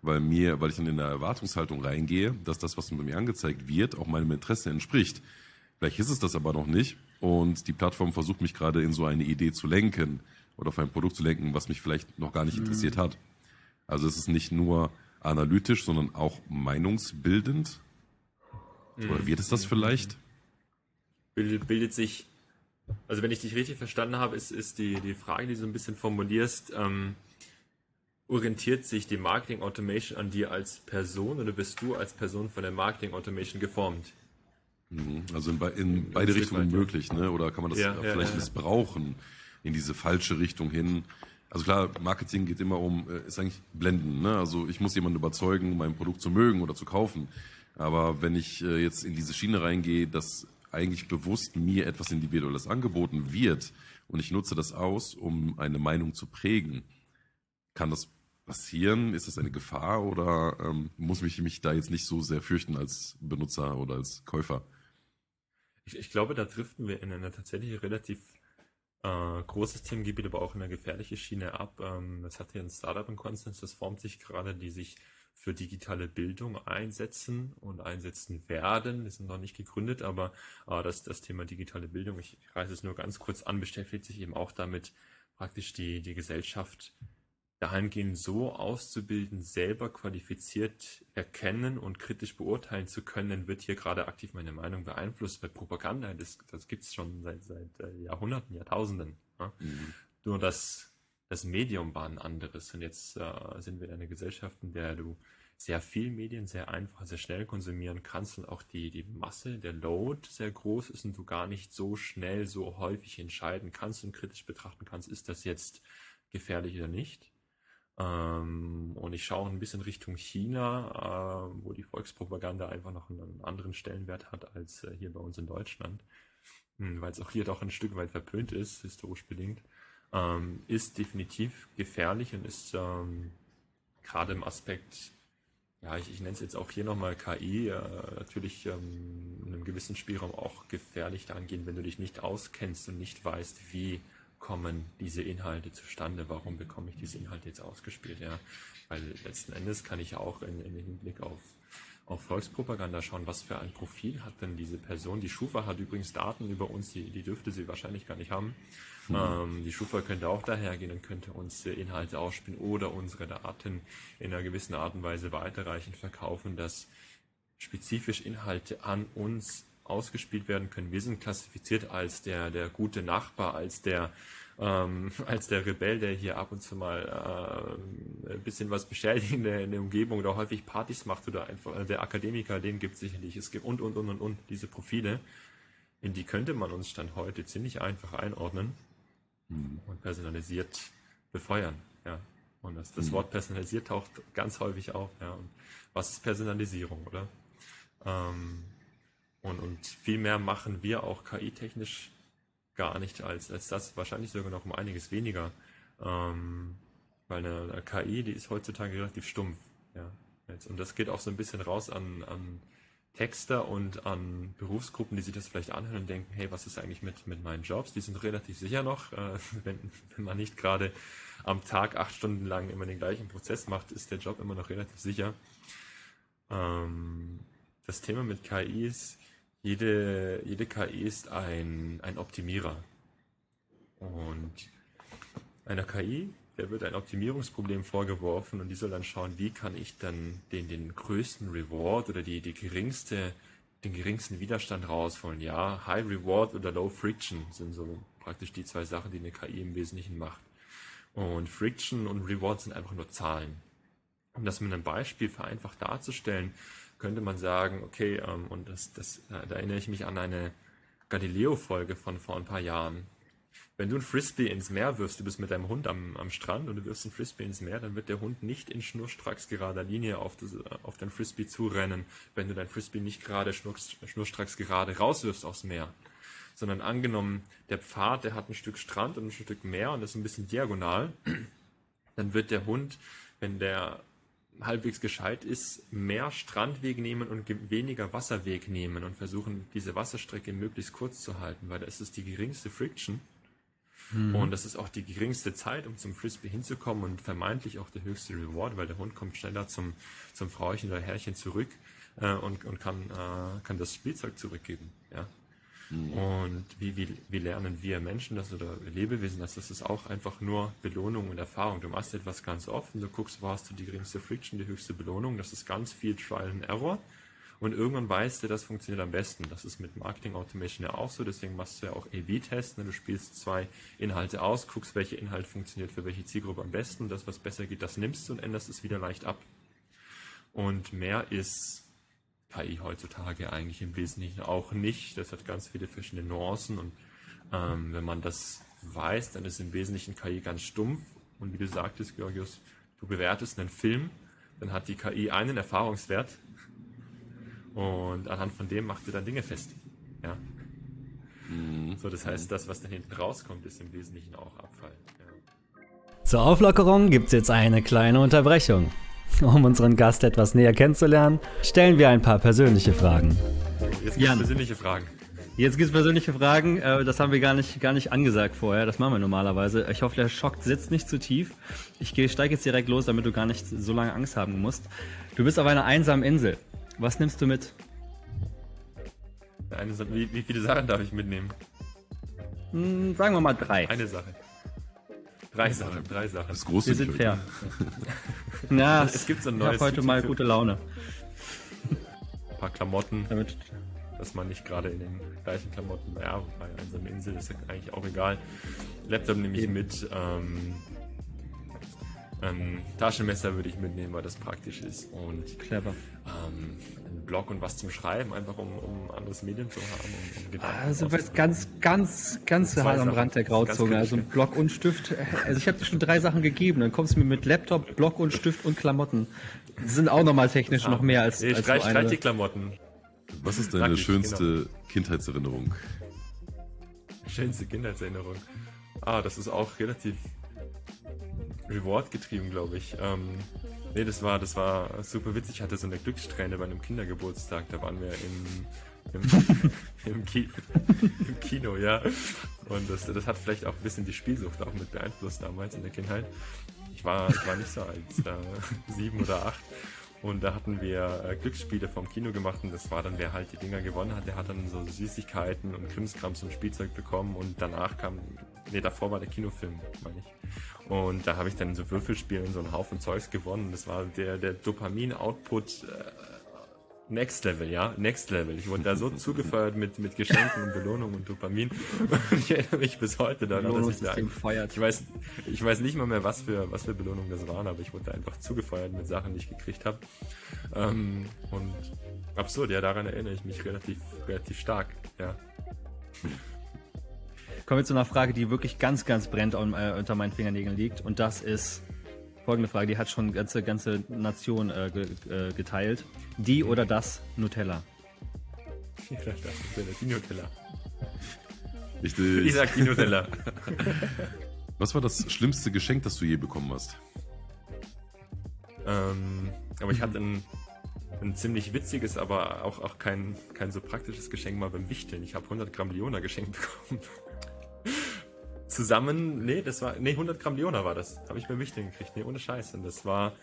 Weil mir, weil ich dann in der Erwartungshaltung reingehe, dass das, was mir angezeigt wird, auch meinem Interesse entspricht. Vielleicht ist es das aber noch nicht und die Plattform versucht mich gerade in so eine Idee zu lenken oder auf ein Produkt zu lenken, was mich vielleicht noch gar nicht mhm. interessiert hat. Also es ist nicht nur analytisch, sondern auch meinungsbildend. Mhm. Oder wird es das vielleicht?
Bildet, bildet sich, also wenn ich dich richtig verstanden habe, ist, ist die, die Frage, die du so ein bisschen formulierst, ähm, orientiert sich die Marketing Automation an dir als Person oder bist du als Person von der Marketing Automation geformt?
Mhm. Also in, in beide Richtungen möglich, ne? Oder kann man das ja, vielleicht ja, missbrauchen in diese falsche Richtung hin? Also klar, Marketing geht immer um, äh, ist eigentlich blenden. Ne? Also ich muss jemanden überzeugen, mein Produkt zu mögen oder zu kaufen. Aber wenn ich äh, jetzt in diese Schiene reingehe, dass eigentlich bewusst mir etwas Individuelles angeboten wird und ich nutze das aus, um eine Meinung zu prägen, kann das passieren? Ist das eine Gefahr oder ähm, muss ich mich da jetzt nicht so sehr fürchten als Benutzer oder als Käufer?
Ich, ich glaube, da driften wir in eine tatsächlich relativ äh, großes Themengebiet, aber auch in eine gefährliche Schiene ab. Ähm, hat hier ein Startup in Konstanz, das formt sich gerade, die sich für digitale Bildung einsetzen und einsetzen werden. Die sind noch nicht gegründet, aber äh, das, das Thema digitale Bildung, ich reiße es nur ganz kurz an, beschäftigt sich eben auch damit, praktisch die, die Gesellschaft dahingehend so auszubilden, selber qualifiziert erkennen und kritisch beurteilen zu können, wird hier gerade aktiv meine Meinung beeinflusst. Weil Propaganda, das, das gibt es schon seit, seit äh, Jahrhunderten, Jahrtausenden. Ja? Mhm. Nur das, das Medium war ein anderes. Und jetzt äh, sind wir in einer Gesellschaft, in der du sehr viel Medien sehr einfach, sehr schnell konsumieren kannst und auch die, die Masse, der Load sehr groß ist und du gar nicht so schnell, so häufig entscheiden kannst und kritisch betrachten kannst, ist das jetzt gefährlich oder nicht. Ähm, und ich schaue ein bisschen Richtung China, äh, wo die Volkspropaganda einfach noch einen anderen Stellenwert hat als äh, hier bei uns in Deutschland, hm, weil es auch hier doch ein Stück weit verpönt ist, historisch bedingt, ähm, ist definitiv gefährlich und ist ähm, gerade im Aspekt, ja, ich, ich nenne es jetzt auch hier nochmal KI, äh, natürlich ähm, in einem gewissen Spielraum auch gefährlich dahingehend, wenn du dich nicht auskennst und nicht weißt, wie kommen diese Inhalte zustande? Warum bekomme ich diese Inhalte jetzt ausgespielt? Ja, weil letzten Endes kann ich auch in Hinblick auf, auf Volkspropaganda schauen, was für ein Profil hat denn diese Person? Die Schufa hat übrigens Daten über uns, die, die dürfte sie wahrscheinlich gar nicht haben. Mhm. Ähm, die Schufa könnte auch dahergehen und könnte uns Inhalte ausspielen oder unsere Daten in einer gewissen Art und Weise weiterreichend verkaufen, dass spezifisch Inhalte an uns ausgespielt werden können. Wir sind klassifiziert als der, der gute Nachbar, als der, ähm, als der Rebell, der hier ab und zu mal äh, ein bisschen was beschädigt in der, in der Umgebung oder häufig Partys macht oder einfach äh, der Akademiker, den gibt es sicherlich. Es gibt und, und, und, und, und diese Profile, in die könnte man uns Stand heute ziemlich einfach einordnen mhm. und personalisiert befeuern. Ja. Und das, das mhm. Wort personalisiert taucht ganz häufig auf. Ja. Und was ist Personalisierung, oder? Ähm, und, und viel mehr machen wir auch KI-technisch gar nicht als, als das, wahrscheinlich sogar noch um einiges weniger. Ähm, weil eine, eine, KI, die ist heutzutage relativ stumpf. Ja. Jetzt, und das geht auch so ein bisschen raus an, an Texter und an Berufsgruppen, die sich das vielleicht anhören und denken, hey, was ist eigentlich mit, mit meinen Jobs? Die sind relativ sicher noch. Äh, wenn, wenn man nicht gerade am Tag acht Stunden lang immer den gleichen Prozess macht, ist der Job immer noch relativ sicher. Ähm, das Thema mit KI ist, jede, jede KI ist ein, ein Optimierer. Und einer KI, der wird ein Optimierungsproblem vorgeworfen und die soll dann schauen, wie kann ich dann den, den größten Reward oder die, die geringste, den geringsten Widerstand rausholen. Ja, High Reward oder Low Friction sind so praktisch die zwei Sachen, die eine KI im Wesentlichen macht. Und Friction und Reward sind einfach nur Zahlen. Um das mit einem Beispiel vereinfacht darzustellen, könnte man sagen, okay, ähm, und das, das, äh, da erinnere ich mich an eine Galileo-Folge von vor ein paar Jahren. Wenn du ein Frisbee ins Meer wirfst, du bist mit deinem Hund am, am Strand und du wirfst ein Frisbee ins Meer, dann wird der Hund nicht in schnurstracks gerader Linie auf, das, auf dein Frisbee zurennen, wenn du dein Frisbee nicht gerade schnurstracks gerade rauswirfst aufs Meer. Sondern angenommen, der Pfad, der hat ein Stück Strand und ein Stück Meer und ist ein bisschen diagonal, dann wird der Hund, wenn der halbwegs gescheit ist, mehr Strandweg nehmen und weniger Wasserweg nehmen und versuchen, diese Wasserstrecke möglichst kurz zu halten, weil das ist die geringste Friction. Mhm. Und das ist auch die geringste Zeit, um zum Frisbee hinzukommen und vermeintlich auch der höchste Reward, weil der Hund kommt schneller zum, zum Frauchen oder Herrchen zurück äh, und, und kann, äh, kann das Spielzeug zurückgeben. Ja? Mhm. Und wie, wie, wie lernen wir Menschen das oder Lebewesen das? Das ist auch einfach nur Belohnung und Erfahrung. Du machst etwas ganz oft und du guckst, wo hast du die geringste Friction, die höchste Belohnung. Das ist ganz viel Trial and Error. Und irgendwann weißt du, das funktioniert am besten. Das ist mit Marketing Automation ja auch so. Deswegen machst du ja auch A-B-Tests. Ne? Du spielst zwei Inhalte aus, guckst, welcher Inhalt funktioniert für welche Zielgruppe am besten. Das, was besser geht, das nimmst du und änderst es wieder leicht ab. Und mehr ist KI heutzutage eigentlich im Wesentlichen auch nicht. Das hat ganz viele verschiedene Nuancen und ähm, wenn man das weiß, dann ist im Wesentlichen KI ganz stumpf. Und wie du sagtest, Georgios, du bewertest einen Film, dann hat die KI einen Erfahrungswert und anhand von dem macht sie dann Dinge fest. Ja. Mhm. So, das heißt, das, was da hinten rauskommt, ist im Wesentlichen auch Abfall. Ja.
Zur Auflockerung gibt es jetzt eine kleine Unterbrechung. Um unseren Gast etwas näher kennenzulernen, stellen wir ein paar persönliche Fragen.
Jetzt gibt es persönliche Fragen.
Jetzt gibt es persönliche Fragen. Äh, das haben wir gar nicht, gar nicht angesagt vorher. Das machen wir normalerweise. Ich hoffe, der Schock sitzt nicht zu tief. Ich steige jetzt direkt los, damit du gar nicht so lange Angst haben musst. Du bist auf einer einsamen Insel. Was nimmst du mit?
Eine, wie, wie viele Sachen darf ich mitnehmen?
Hm, sagen wir mal drei.
Eine Sache. Drei Sachen, drei Sachen.
Das große
Wir sind fair. Na, es gibt so ein neues. Ich habe heute mal gute Laune.
Ein paar Klamotten. Damit dass man nicht gerade in den gleichen Klamotten, ja, bei einer Insel ist ja eigentlich auch egal. Laptop nehme ich mit. Ähm, ein Taschenmesser würde ich mitnehmen, weil das praktisch ist. Und
clever.
Ähm, Blog und was zum Schreiben, einfach um, um anderes Medien zu haben. Um, um
Gedanken also was ganz, ganz, ganz hart am Rand der Grauzone. Also ein Block und Stift. Also ich habe dir schon drei Sachen gegeben. Dann kommst du mir mit Laptop, Block und Stift und Klamotten. Das sind auch nochmal technisch ja. noch mehr als.
Nee, ich
als
streich, so streich die Klamotten.
Was ist deine Nackig, schönste genau. Kindheitserinnerung?
Schönste Kindheitserinnerung. Ah, das ist auch relativ Reward getrieben, glaube ich. Ähm, nee, das war, das war super witzig. Ich hatte so eine Glückssträhne bei einem Kindergeburtstag. Da waren wir im, im, im, Ki im Kino, ja. Und das, das hat vielleicht auch ein bisschen die Spielsucht auch mit beeinflusst damals in der Kindheit. Ich war, ich war nicht so alt, äh, sieben oder acht. Und da hatten wir äh, Glücksspiele vom Kino gemacht und das war dann, wer halt die Dinger gewonnen hat, der hat dann so Süßigkeiten und Krimskrams und Spielzeug bekommen und danach kam, nee, davor war der Kinofilm, meine ich. Und da habe ich dann so Würfelspielen so einen Haufen Zeugs gewonnen. Das war der, der Dopamin-Output äh, Next Level, ja, Next Level. Ich wurde da so zugefeuert mit, mit Geschenken und Belohnungen und Dopamin. Und ich erinnere mich bis heute daran, dass ich da feiert. Ich weiß, ich weiß nicht mal mehr, was für, was für Belohnungen das waren, aber ich wurde da einfach zugefeuert mit Sachen, die ich gekriegt habe. Ähm, und absurd, ja, daran erinnere ich mich relativ, relativ stark, ja.
Kommen wir zu einer Frage, die wirklich ganz, ganz brennt äh, unter meinen Fingernägeln liegt. Und das ist folgende Frage, die hat schon ganze ganze Nation äh, äh, geteilt. Die oder das Nutella?
Ja, das Nutella, die Nutella.
Ich, äh,
ich sag die Nutella.
Was war das schlimmste Geschenk, das du je bekommen hast?
Ähm, aber ich hatte ein, ein ziemlich witziges, aber auch, auch kein, kein so praktisches Geschenk mal beim Wichteln. Ich habe 100 Gramm Leona geschenkt bekommen zusammen, nee, das war, nee, 100 Gramm Leona war das. Habe ich beim Wichteln gekriegt. Nee, ohne Scheiß. Und das war,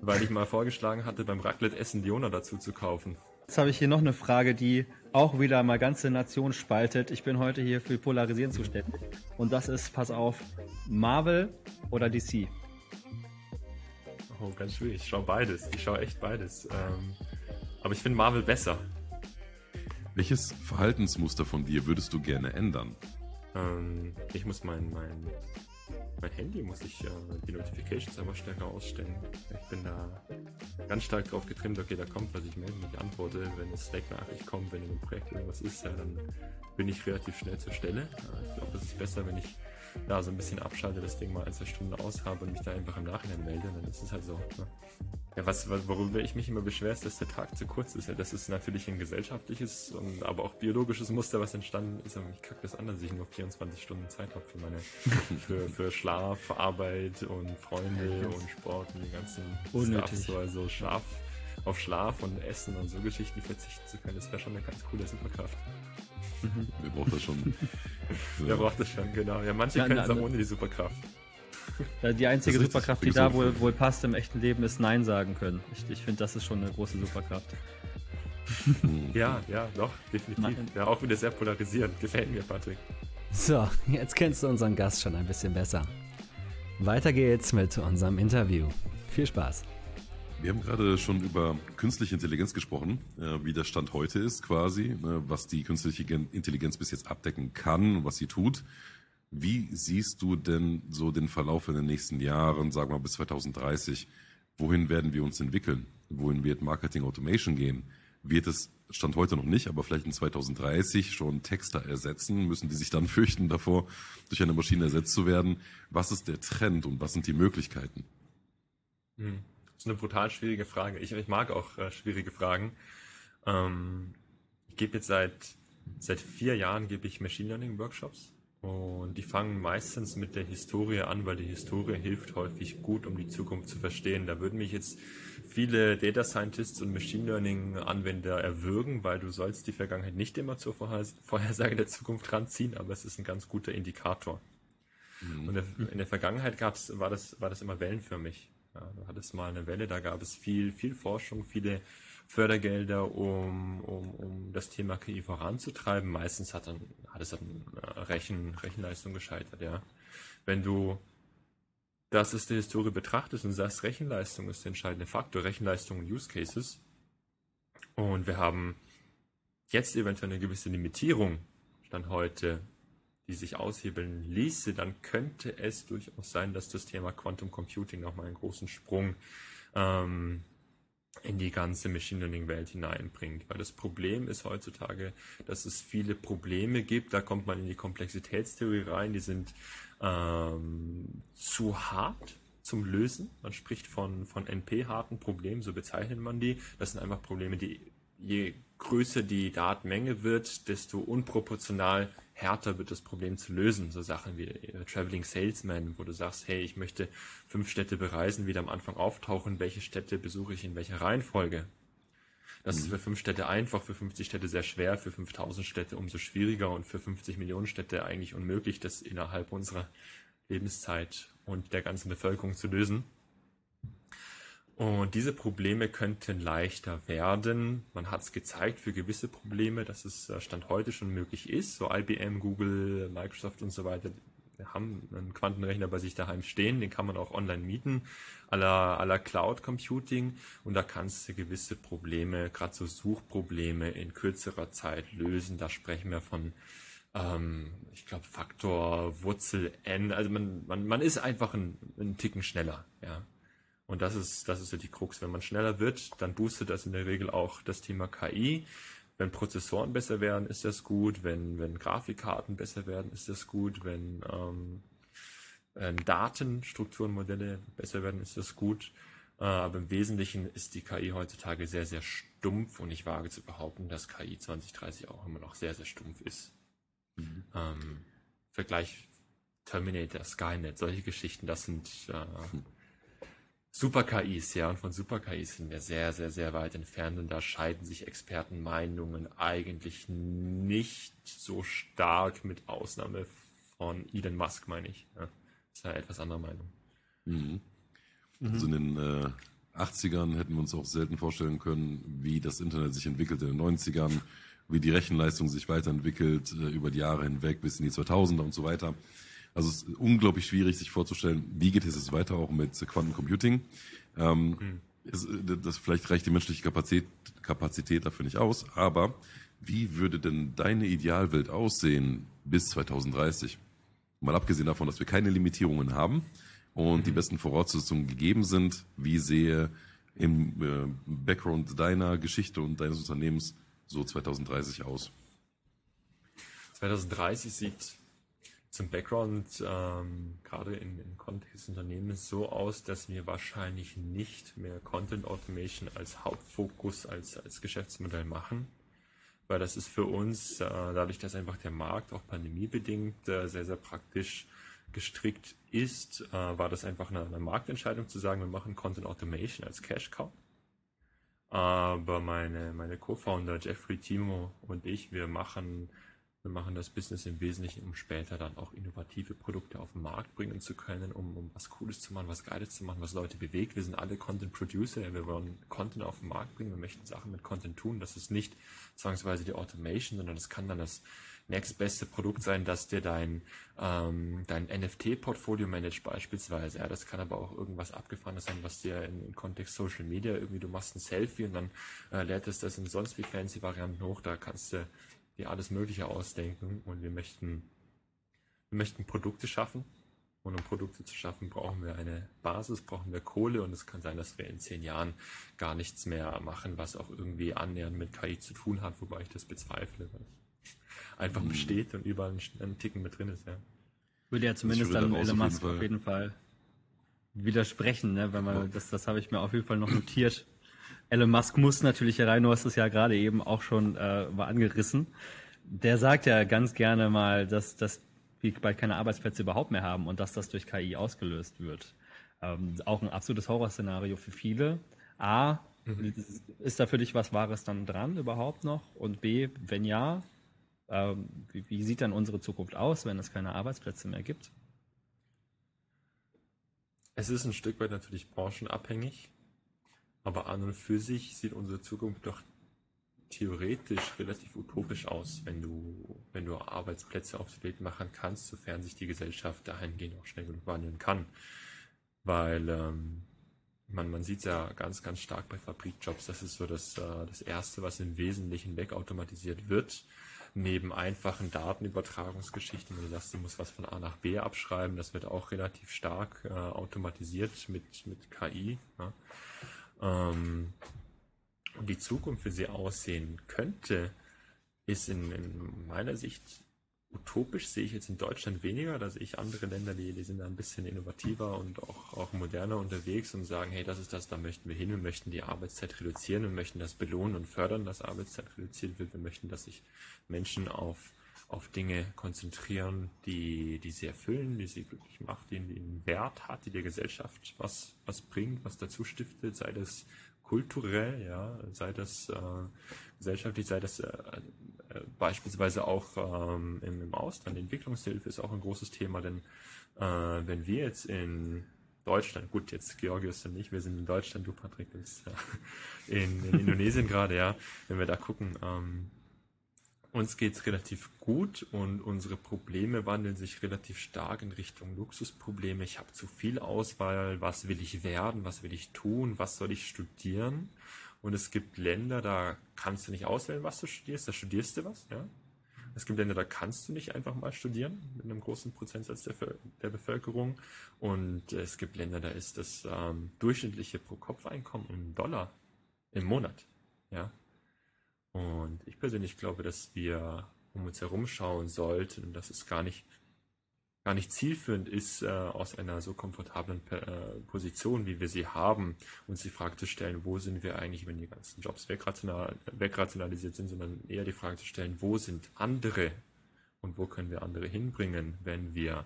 weil ich mal vorgeschlagen hatte, beim Raclette-Essen Leona dazu zu kaufen.
Jetzt habe ich hier noch eine Frage, die auch wieder mal ganze Nation spaltet. Ich bin heute hier für Polarisieren zuständig. Und das ist, pass auf, Marvel oder DC?
Oh, ganz schwierig. Ich schaue beides. Ich schaue echt beides. Ähm, aber ich finde Marvel besser.
Welches Verhaltensmuster von dir würdest du gerne ändern?
Ähm, ich muss mein, mein, mein Handy, muss ich äh, die Notifications einfach stärker ausstellen. Ich bin da ganz stark drauf getrimmt, okay, da kommt was, ich melde mich, antworte. Wenn es Slack-Nachricht kommt, wenn in einem Projekt irgendwas ist, ja, dann bin ich relativ schnell zur Stelle. ich glaube, das ist besser, wenn ich da so ein bisschen abschalte, das Ding mal ein, zwei Stunden aus habe und mich da einfach im Nachhinein melde, dann ist es halt so. Ne? Ja, was, worüber ich mich immer beschwer, ist, dass der Tag zu kurz ist. Ja, das ist natürlich ein gesellschaftliches und aber auch biologisches Muster, was entstanden ist. Aber ich kacke das an, dass ich nur 24 Stunden Zeit habe für meine, für, für Schlaf, Arbeit und Freunde und Sport und die ganzen
Unnötig.
Stuff. So, also Schlaf, auf Schlaf und Essen und so Geschichten verzichten zu können, das wäre schon eine ganz coole Superkraft.
Mhm. Wer braucht das schon?
Wer braucht das schon, genau. Ja, manche können es auch ohne die Superkraft.
Die einzige Superkraft, die da wohl, wohl passt im echten Leben, ist Nein sagen können. Ich, ich finde, das ist schon eine große Superkraft.
ja, ja, doch, definitiv. Nein. Ja, auch wieder sehr polarisierend. Gefällt mir, Patrick.
So, jetzt kennst du unseren Gast schon ein bisschen besser. Weiter geht's mit unserem Interview. Viel Spaß.
Wir haben gerade schon über künstliche Intelligenz gesprochen, äh, wie der Stand heute ist quasi, ne, was die künstliche Intelligenz bis jetzt abdecken kann und was sie tut. Wie siehst du denn so den Verlauf in den nächsten Jahren, sagen wir bis 2030? Wohin werden wir uns entwickeln? Wohin wird Marketing Automation gehen? wird es Stand heute noch nicht, aber vielleicht in 2030 schon Texter ersetzen? Müssen die sich dann fürchten davor, durch eine Maschine ersetzt zu werden? Was ist der Trend und was sind die Möglichkeiten?
Hm. Das ist eine brutal schwierige Frage. Ich, ich mag auch äh, schwierige Fragen. Ähm, ich gebe jetzt seit, seit vier Jahren gebe ich Machine Learning Workshops und die fangen meistens mit der Historie an, weil die Historie hilft häufig gut, um die Zukunft zu verstehen. Da würden mich jetzt viele Data Scientists und Machine Learning Anwender erwürgen, weil du sollst die Vergangenheit nicht immer zur Vorhersage der Zukunft ranziehen, aber es ist ein ganz guter Indikator. Mhm. Und in der Vergangenheit gab's, war, das, war das immer wellenförmig. Ja, du hattest mal eine Welle, da gab es viel, viel Forschung, viele Fördergelder, um, um, um das Thema KI voranzutreiben. Meistens hat, dann, hat es dann äh, Rechen, Rechenleistung gescheitert, ja. Wenn du das ist die Historie betrachtest und sagst, Rechenleistung ist der entscheidende Faktor, Rechenleistung und Use Cases. Und wir haben jetzt eventuell eine gewisse Limitierung, Stand heute, die sich aushebeln ließe, dann könnte es durchaus sein, dass das Thema Quantum Computing nochmal einen großen Sprung ähm, in die ganze Machine Learning Welt hineinbringt. Weil das Problem ist heutzutage, dass es viele Probleme gibt. Da kommt man in die Komplexitätstheorie rein. Die sind ähm, zu hart zum Lösen. Man spricht von, von NP-harten Problemen, so bezeichnet man die. Das sind einfach Probleme, die je größer die Datenmenge wird, desto unproportional härter wird das Problem zu lösen. So Sachen wie äh, Traveling Salesman, wo du sagst, hey, ich möchte fünf Städte bereisen, wieder am Anfang auftauchen, welche Städte besuche ich in welcher Reihenfolge. Das mhm. ist für fünf Städte einfach, für 50 Städte sehr schwer, für 5000 Städte umso schwieriger und für 50 Millionen Städte eigentlich unmöglich, das innerhalb unserer Lebenszeit und der ganzen Bevölkerung zu lösen. Und diese Probleme könnten leichter werden. Man hat es gezeigt für gewisse Probleme, dass es äh, Stand heute schon möglich ist. So IBM, Google, Microsoft und so weiter haben einen Quantenrechner bei sich daheim stehen, den kann man auch online mieten, aller aller Cloud Computing und da kannst du gewisse Probleme, gerade so Suchprobleme in kürzerer Zeit lösen. Da sprechen wir von ähm, ich glaube Faktor Wurzel n. Also man man man ist einfach ein, ein Ticken schneller, ja. Und das ist, das ist so die Krux. Wenn man schneller wird, dann boostet das in der Regel auch das Thema KI. Wenn Prozessoren besser werden, ist das gut. Wenn, wenn Grafikkarten besser werden, ist das gut. Wenn ähm, äh, Datenstrukturen, Modelle besser werden, ist das gut. Äh, aber im Wesentlichen ist die KI heutzutage sehr, sehr stumpf und ich wage zu behaupten, dass KI 2030 auch immer noch sehr, sehr stumpf ist. Mhm. Ähm, Vergleich Terminator, Skynet, solche Geschichten, das sind äh, mhm Super-KIs, ja, und von Super-KIs sind wir sehr, sehr, sehr weit entfernt und da scheiden sich Expertenmeinungen eigentlich nicht so stark, mit Ausnahme von Elon Musk, meine ich. Ja, ist ja etwas andere Meinung.
Mhm. Also in den äh, 80ern hätten wir uns auch selten vorstellen können, wie das Internet sich entwickelt in den 90ern, wie die Rechenleistung sich weiterentwickelt äh, über die Jahre hinweg bis in die 2000er und so weiter. Also es ist unglaublich schwierig, sich vorzustellen, wie geht es jetzt weiter auch mit Quantencomputing. Ähm, mhm. es, das vielleicht reicht die menschliche Kapazität, Kapazität dafür nicht aus, aber wie würde denn deine Idealwelt aussehen bis 2030? Mal abgesehen davon, dass wir keine Limitierungen haben und mhm. die besten Voraussetzungen gegeben sind, wie sehe im äh, Background deiner Geschichte und deines Unternehmens so 2030 aus?
2030 sieht zum Background, ähm, gerade im, im Kontext des Unternehmens, so aus, dass wir wahrscheinlich nicht mehr Content Automation als Hauptfokus, als, als Geschäftsmodell machen. Weil das ist für uns, äh, dadurch, dass einfach der Markt auch pandemiebedingt äh, sehr, sehr praktisch gestrickt ist, äh, war das einfach eine, eine Marktentscheidung zu sagen, wir machen Content Automation als Cash Cow. Aber meine, meine Co-Founder Jeffrey Timo und ich, wir machen wir machen das Business im Wesentlichen, um später dann auch innovative Produkte auf den Markt bringen zu können, um, um was Cooles zu machen, was Geiles zu machen, was Leute bewegt. Wir sind alle Content Producer, wir wollen Content auf den Markt bringen, wir möchten Sachen mit Content tun. Das ist nicht zwangsweise die Automation, sondern das kann dann das nächstbeste Produkt sein, dass dir dein, ähm, dein NFT-Portfolio managt beispielsweise. Ja, das kann aber auch irgendwas Abgefahrenes sein, was dir im Kontext Social Media irgendwie, du machst ein Selfie und dann äh, lädt es das in sonst wie fancy Varianten hoch. Da kannst du dir alles Mögliche ausdenken und wir möchten, wir möchten Produkte schaffen Und um Produkte zu schaffen, brauchen wir eine Basis, brauchen wir Kohle und es kann sein, dass wir in zehn Jahren gar nichts mehr machen, was auch irgendwie annähernd mit KI zu tun hat, wobei ich das bezweifle, weil es einfach mhm. besteht und überall ein, Ticken mit drin ist, ja.
Würde ja zumindest dann Elon Musk auf jeden Fall widersprechen, ne? Wenn man, das, das habe ich mir auf jeden Fall noch notiert. Elon Musk muss natürlich herein, du hast es ja gerade eben auch schon äh, mal angerissen. Der sagt ja ganz gerne mal, dass, dass wir bald keine Arbeitsplätze überhaupt mehr haben und dass das durch KI ausgelöst wird. Ähm, auch ein absolutes Horrorszenario für viele. A, mhm. ist da für dich was Wahres dann dran überhaupt noch? Und B, wenn ja, ähm, wie, wie sieht dann unsere Zukunft aus, wenn es keine Arbeitsplätze mehr gibt?
Es ist ein Stück weit natürlich branchenabhängig, aber an und für sich sieht unsere Zukunft doch theoretisch relativ utopisch aus, wenn du, wenn du Arbeitsplätze Welt machen kannst, sofern sich die Gesellschaft dahingehend auch schnell genug wandeln kann. Weil ähm, man, man sieht es ja ganz, ganz stark bei Fabrikjobs. Das ist so das, äh, das Erste, was im Wesentlichen wegautomatisiert wird. Neben einfachen Datenübertragungsgeschichten, wenn du sagst, du musst was von A nach B abschreiben, das wird auch relativ stark äh, automatisiert mit, mit KI. Ja. Ähm, die Zukunft, wie sie aussehen könnte, ist in, in, meiner Sicht utopisch, sehe ich jetzt in Deutschland weniger. Da sehe ich andere Länder, die, die sind da ein bisschen innovativer und auch, auch moderner unterwegs und sagen, hey, das ist das, da möchten wir hin, wir möchten die Arbeitszeit reduzieren, wir möchten das belohnen und fördern, dass Arbeitszeit reduziert wird. Wir möchten, dass sich Menschen auf, auf Dinge konzentrieren, die, die sie erfüllen, die sie glücklich macht, die, einen Wert hat, die der Gesellschaft was, was bringt, was dazu stiftet, sei das kulturell, ja, sei das äh, gesellschaftlich, sei das äh, äh, beispielsweise auch ähm, im, im Ausland. Entwicklungshilfe ist auch ein großes Thema, denn äh, wenn wir jetzt in Deutschland, gut, jetzt Georgios und ich, wir sind in Deutschland, du Patrick bist ja, in, in Indonesien gerade, ja, wenn wir da gucken, ähm, uns geht's relativ gut und unsere Probleme wandeln sich relativ stark in Richtung Luxusprobleme. Ich habe zu viel Auswahl, was will ich werden, was will ich tun, was soll ich studieren. Und es gibt Länder, da kannst du nicht auswählen, was du studierst, da studierst du was, ja. Es gibt Länder, da kannst du nicht einfach mal studieren, mit einem großen Prozentsatz der, der Bevölkerung. Und es gibt Länder, da ist das ähm, durchschnittliche Pro-Kopf-Einkommen im Dollar im Monat, ja. Und ich persönlich glaube, dass wir um uns herum schauen sollten und dass es gar nicht, gar nicht zielführend ist, äh, aus einer so komfortablen äh, Position, wie wir sie haben, uns die Frage zu stellen, wo sind wir eigentlich, wenn die ganzen Jobs wegrational, wegrationalisiert sind, sondern eher die Frage zu stellen, wo sind andere und wo können wir andere hinbringen, wenn wir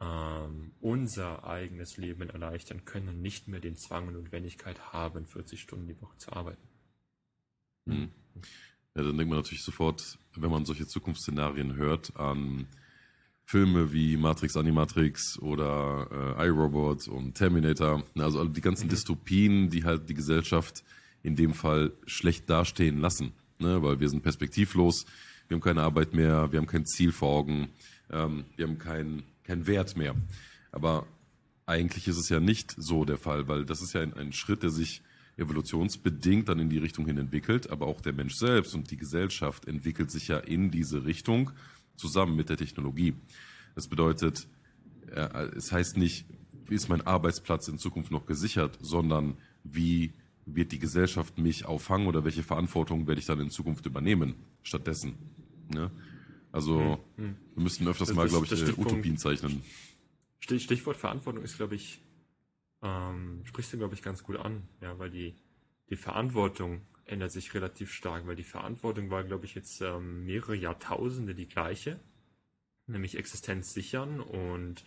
ähm, unser eigenes Leben erleichtern können und nicht mehr den Zwang und Notwendigkeit haben, 40 Stunden die Woche zu arbeiten.
Hm. Ja, dann denkt man natürlich sofort, wenn man solche Zukunftsszenarien hört, an Filme wie Matrix, Animatrix oder äh, iRobot und Terminator. Also die ganzen mhm. Dystopien, die halt die Gesellschaft in dem Fall schlecht dastehen lassen. Ne? Weil wir sind perspektivlos, wir haben keine Arbeit mehr, wir haben kein Ziel vor Augen, ähm, wir haben keinen kein Wert mehr. Aber eigentlich ist es ja nicht so der Fall, weil das ist ja ein, ein Schritt, der sich evolutionsbedingt dann in die Richtung hin entwickelt, aber auch der Mensch selbst und die Gesellschaft entwickelt sich ja in diese Richtung zusammen mit der Technologie. Das bedeutet, es heißt nicht, wie ist mein Arbeitsplatz in Zukunft noch gesichert, sondern wie wird die Gesellschaft mich auffangen oder welche Verantwortung werde ich dann in Zukunft übernehmen stattdessen. Ne? Also hm, hm. wir müssten öfters das, mal, glaube ich, äh, Utopien zeichnen.
Stichwort Verantwortung ist, glaube ich, ähm, sprichst du, glaube ich, ganz gut an, ja, weil die, die Verantwortung ändert sich relativ stark, weil die Verantwortung war, glaube ich, jetzt ähm, mehrere Jahrtausende die gleiche, nämlich Existenz sichern und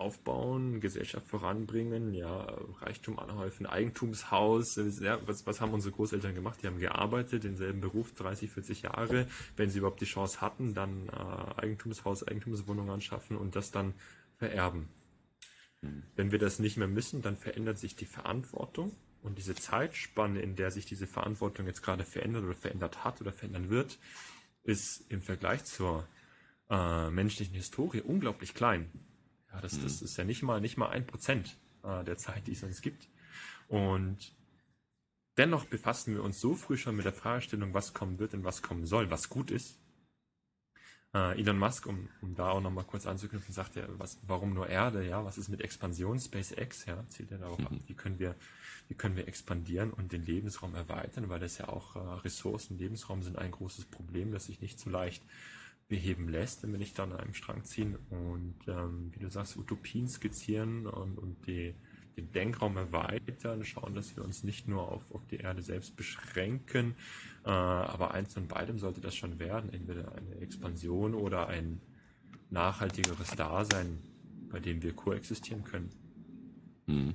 aufbauen, Gesellschaft voranbringen, ja, Reichtum anhäufen, Eigentumshaus, ja, was, was haben unsere Großeltern gemacht? Die haben gearbeitet, denselben Beruf 30, 40 Jahre, wenn sie überhaupt die Chance hatten, dann äh, Eigentumshaus, Eigentumswohnung anschaffen und das dann vererben. Wenn wir das nicht mehr müssen, dann verändert sich die Verantwortung und diese Zeitspanne, in der sich diese Verantwortung jetzt gerade verändert oder verändert hat oder verändern wird, ist im Vergleich zur äh, menschlichen Historie unglaublich klein. Ja, das, mhm. das ist ja nicht mal nicht mal ein Prozent äh, der Zeit, die es uns gibt. Und dennoch befassen wir uns so früh schon mit der Fragestellung, was kommen wird und was kommen soll, was gut ist. Äh, Elon Musk, um, um da auch nochmal kurz anzuknüpfen, sagt ja, was, warum nur Erde, ja, was ist mit Expansion, SpaceX, ja, zählt er darauf mhm. ab, wie können wir, wie können wir expandieren und den Lebensraum erweitern, weil das ja auch äh, Ressourcen, Lebensraum sind ein großes Problem, das sich nicht so leicht beheben lässt, wenn wir nicht da an einem Strang ziehen. Und ähm, wie du sagst, Utopien skizzieren und, und die, den Denkraum erweitern, schauen, dass wir uns nicht nur auf, auf die Erde selbst beschränken, äh, aber eins von beidem sollte das schon werden, entweder eine Expansion oder ein nachhaltigeres Dasein, bei dem wir koexistieren können.
Hm.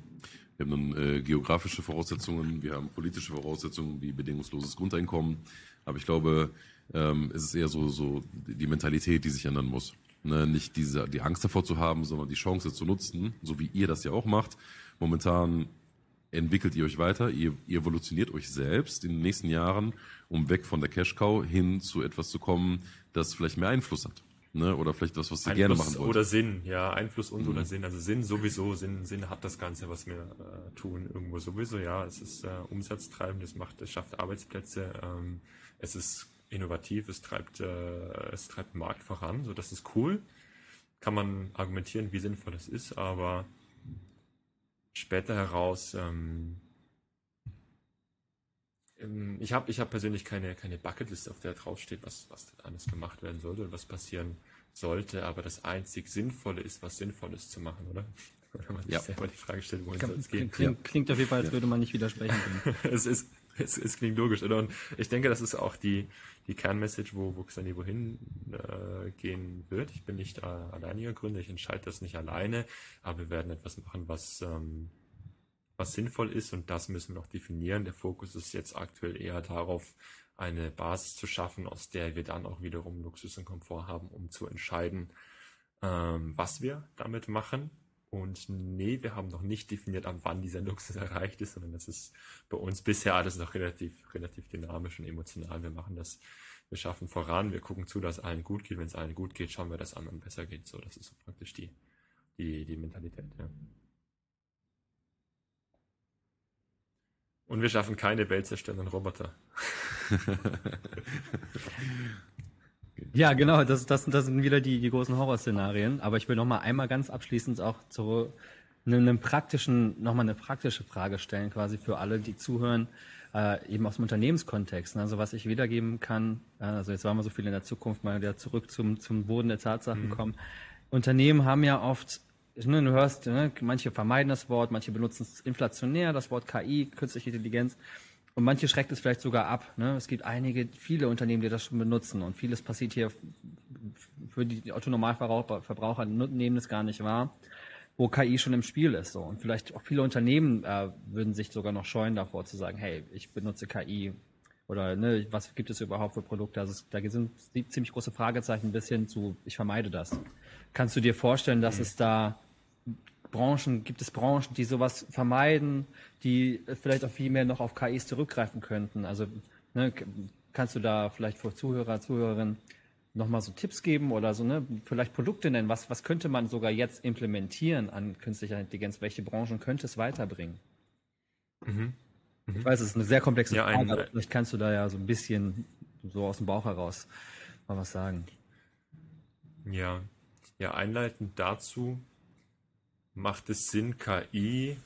Wir haben äh, geografische Voraussetzungen, wir haben politische Voraussetzungen wie bedingungsloses Grundeinkommen, aber ich glaube, ähm, es ist eher so, so die Mentalität, die sich ändern muss. Ne? Nicht diese, die Angst davor zu haben, sondern die Chance zu nutzen, so wie ihr das ja auch macht. Momentan entwickelt ihr euch weiter, ihr, ihr evolutioniert euch selbst in den nächsten Jahren, um weg von der Cash Cow hin zu etwas zu kommen, das vielleicht mehr Einfluss hat. Ne? Oder vielleicht das, was ihr gerne machen wollt.
Oder Sinn, ja, Einfluss und mhm. oder Sinn. Also Sinn sowieso, Sinn, Sinn hat das Ganze, was wir äh, tun, irgendwo sowieso, ja. Es ist äh, umsatztreibend, es macht, es schafft Arbeitsplätze, ähm, es ist innovativ, es treibt, äh, es treibt den Markt voran, so das ist cool. Kann man argumentieren, wie sinnvoll das ist, aber später heraus, ähm, ähm ich habe ich hab persönlich keine, keine Bucketlist, auf der draufsteht, was, was alles gemacht werden sollte und was passieren sollte, aber das einzig Sinnvolle ist, was Sinnvolles zu machen, oder?
Wenn man ja. sich selber die Frage stellt, wohin soll es gehen. Klingt, klingt auf jeden Fall, als würde man nicht widersprechen können.
es ist, es, es klingt logisch, oder? Und ich denke, das ist auch die, die Kernmessage, wo, wo Xani wohin äh, gehen wird. Ich bin nicht äh, alleiniger Gründer, ich entscheide das nicht alleine, aber wir werden etwas machen, was, ähm, was sinnvoll ist und das müssen wir noch definieren. Der Fokus ist jetzt aktuell eher darauf, eine Basis zu schaffen, aus der wir dann auch wiederum Luxus und Komfort haben, um zu entscheiden, ähm, was wir damit machen und nee, wir haben noch nicht definiert, ab wann dieser Luxus erreicht ist, sondern das ist bei uns bisher alles noch relativ, relativ dynamisch und emotional. Wir machen das, wir schaffen voran, wir gucken zu, dass allen gut geht. Wenn es allen gut geht, schauen wir, dass anderen besser geht. So, das ist so praktisch die, die, die Mentalität, ja. Und wir schaffen keine weltzerstörenden Roboter.
Ja, genau, das, das, das sind wieder die, die großen Horrorszenarien. Aber ich will noch mal einmal ganz abschließend auch zu einem, einem praktischen, noch mal eine praktische Frage stellen, quasi für alle, die zuhören, äh, eben aus dem Unternehmenskontext. Also was ich wiedergeben kann, äh, also jetzt waren wir so viel in der Zukunft, mal wieder zurück zum, zum Boden der Tatsachen mhm. kommen. Unternehmen haben ja oft ne, du hörst, ne, manche vermeiden das Wort, manche benutzen es inflationär, das Wort KI, künstliche Intelligenz. Und manche schreckt es vielleicht sogar ab. Ne? Es gibt einige, viele Unternehmen, die das schon benutzen. Und vieles passiert hier für die Autonormalverbraucher, nehmen es gar nicht wahr, wo KI schon im Spiel ist. So. Und vielleicht auch viele Unternehmen äh, würden sich sogar noch scheuen davor zu sagen, hey, ich benutze KI. Oder ne, was gibt es überhaupt für Produkte? Also da sind ziemlich große Fragezeichen bis hin zu, ich vermeide das. Kannst du dir vorstellen, dass es da Branchen, gibt es Branchen, die sowas vermeiden, die vielleicht auch viel mehr noch auf KIs zurückgreifen könnten? Also ne, kannst du da vielleicht für Zuhörer, Zuhörerinnen nochmal so Tipps geben oder so, ne, vielleicht Produkte nennen? Was, was könnte man sogar jetzt implementieren an künstlicher Intelligenz? Welche Branchen könnte es weiterbringen? Mhm. Mhm. Ich weiß, es ist eine sehr komplexe ja, Frage, aber vielleicht kannst du da ja so ein bisschen so aus dem Bauch heraus mal was sagen.
Ja, ja, einleitend dazu macht es Sinn, KI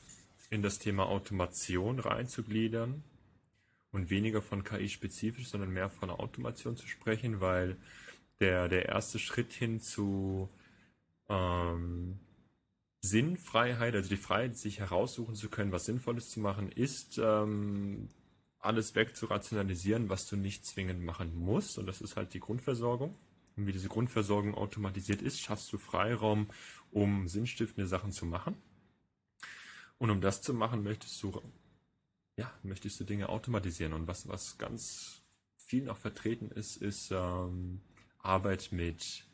in das Thema Automation reinzugliedern und weniger von KI spezifisch, sondern mehr von Automation zu sprechen, weil der, der erste Schritt hin zu ähm, Sinnfreiheit, also die Freiheit, sich heraussuchen zu können, was Sinnvolles zu machen, ist, ähm, alles weg zu rationalisieren, was du nicht zwingend machen musst. Und das ist halt die Grundversorgung. Und wie diese Grundversorgung automatisiert ist, schaffst du Freiraum, um sinnstiftende Sachen zu machen. Und um das zu machen, möchtest du, ja, möchtest du Dinge automatisieren. Und was, was ganz viel noch vertreten ist, ist ähm, Arbeit mit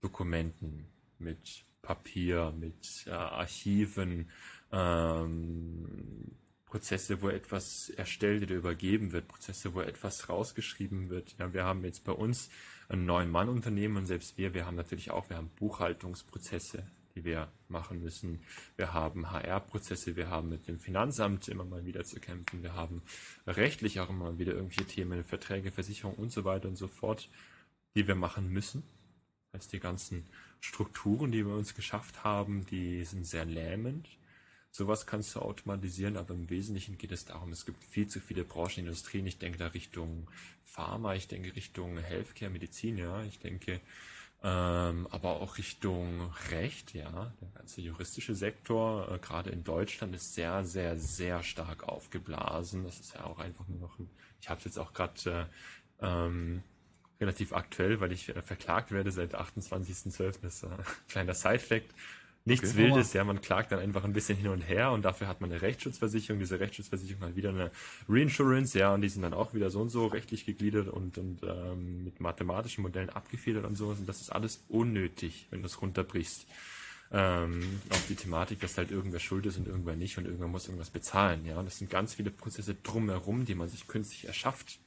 Dokumenten, mit Papier, mit äh, Archiven, ähm, Prozesse, wo etwas erstellt oder übergeben wird, Prozesse, wo etwas rausgeschrieben wird. Ja, wir haben jetzt bei uns ein Neun-Mann-Unternehmen und selbst wir, wir haben natürlich auch, wir haben Buchhaltungsprozesse, die wir machen müssen. Wir haben HR-Prozesse, wir haben mit dem Finanzamt immer mal wieder zu kämpfen, wir haben rechtlich auch immer wieder irgendwelche Themen, Verträge, Versicherung und so weiter und so fort, die wir machen müssen. Heißt, die ganzen Strukturen, die wir uns geschafft haben, die sind sehr lähmend. Sowas kannst du automatisieren, aber im Wesentlichen geht es darum, es gibt viel zu viele Branchenindustrien. Ich denke da Richtung Pharma, ich denke Richtung Healthcare, Medizin, ja. Ich denke ähm, aber auch Richtung Recht, ja. Der ganze juristische Sektor, äh, gerade in Deutschland, ist sehr, sehr, sehr stark aufgeblasen. Das ist ja auch einfach nur noch ein, ich habe es jetzt auch gerade äh, ähm, relativ aktuell, weil ich äh, verklagt werde seit 28.12. Das ist ein kleiner Side-Fact. Nichts okay, Wildes, ja, man klagt dann einfach ein bisschen hin und her und dafür hat man eine Rechtsschutzversicherung. Diese Rechtsschutzversicherung hat wieder eine Reinsurance, ja, und die sind dann auch wieder so und so rechtlich gegliedert und, und ähm, mit mathematischen Modellen abgefedert und sowas. Und das ist alles unnötig, wenn du es runterbrichst. Ähm, auf die Thematik, dass halt irgendwer schuld ist und irgendwer nicht und irgendwer muss irgendwas bezahlen, ja. Und das sind ganz viele Prozesse drumherum, die man sich künstlich erschafft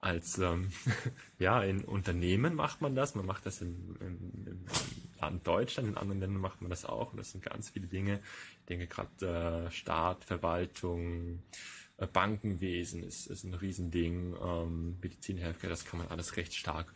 als ähm, ja in Unternehmen macht man das, man macht das im, im, im, Land Deutschland, in anderen Ländern macht man das auch. Und das sind ganz viele Dinge. Ich denke gerade äh, Staat, Verwaltung, äh, Bankenwesen ist, ist ein Riesending, ähm, Medizin, Healthcare, das kann man alles recht stark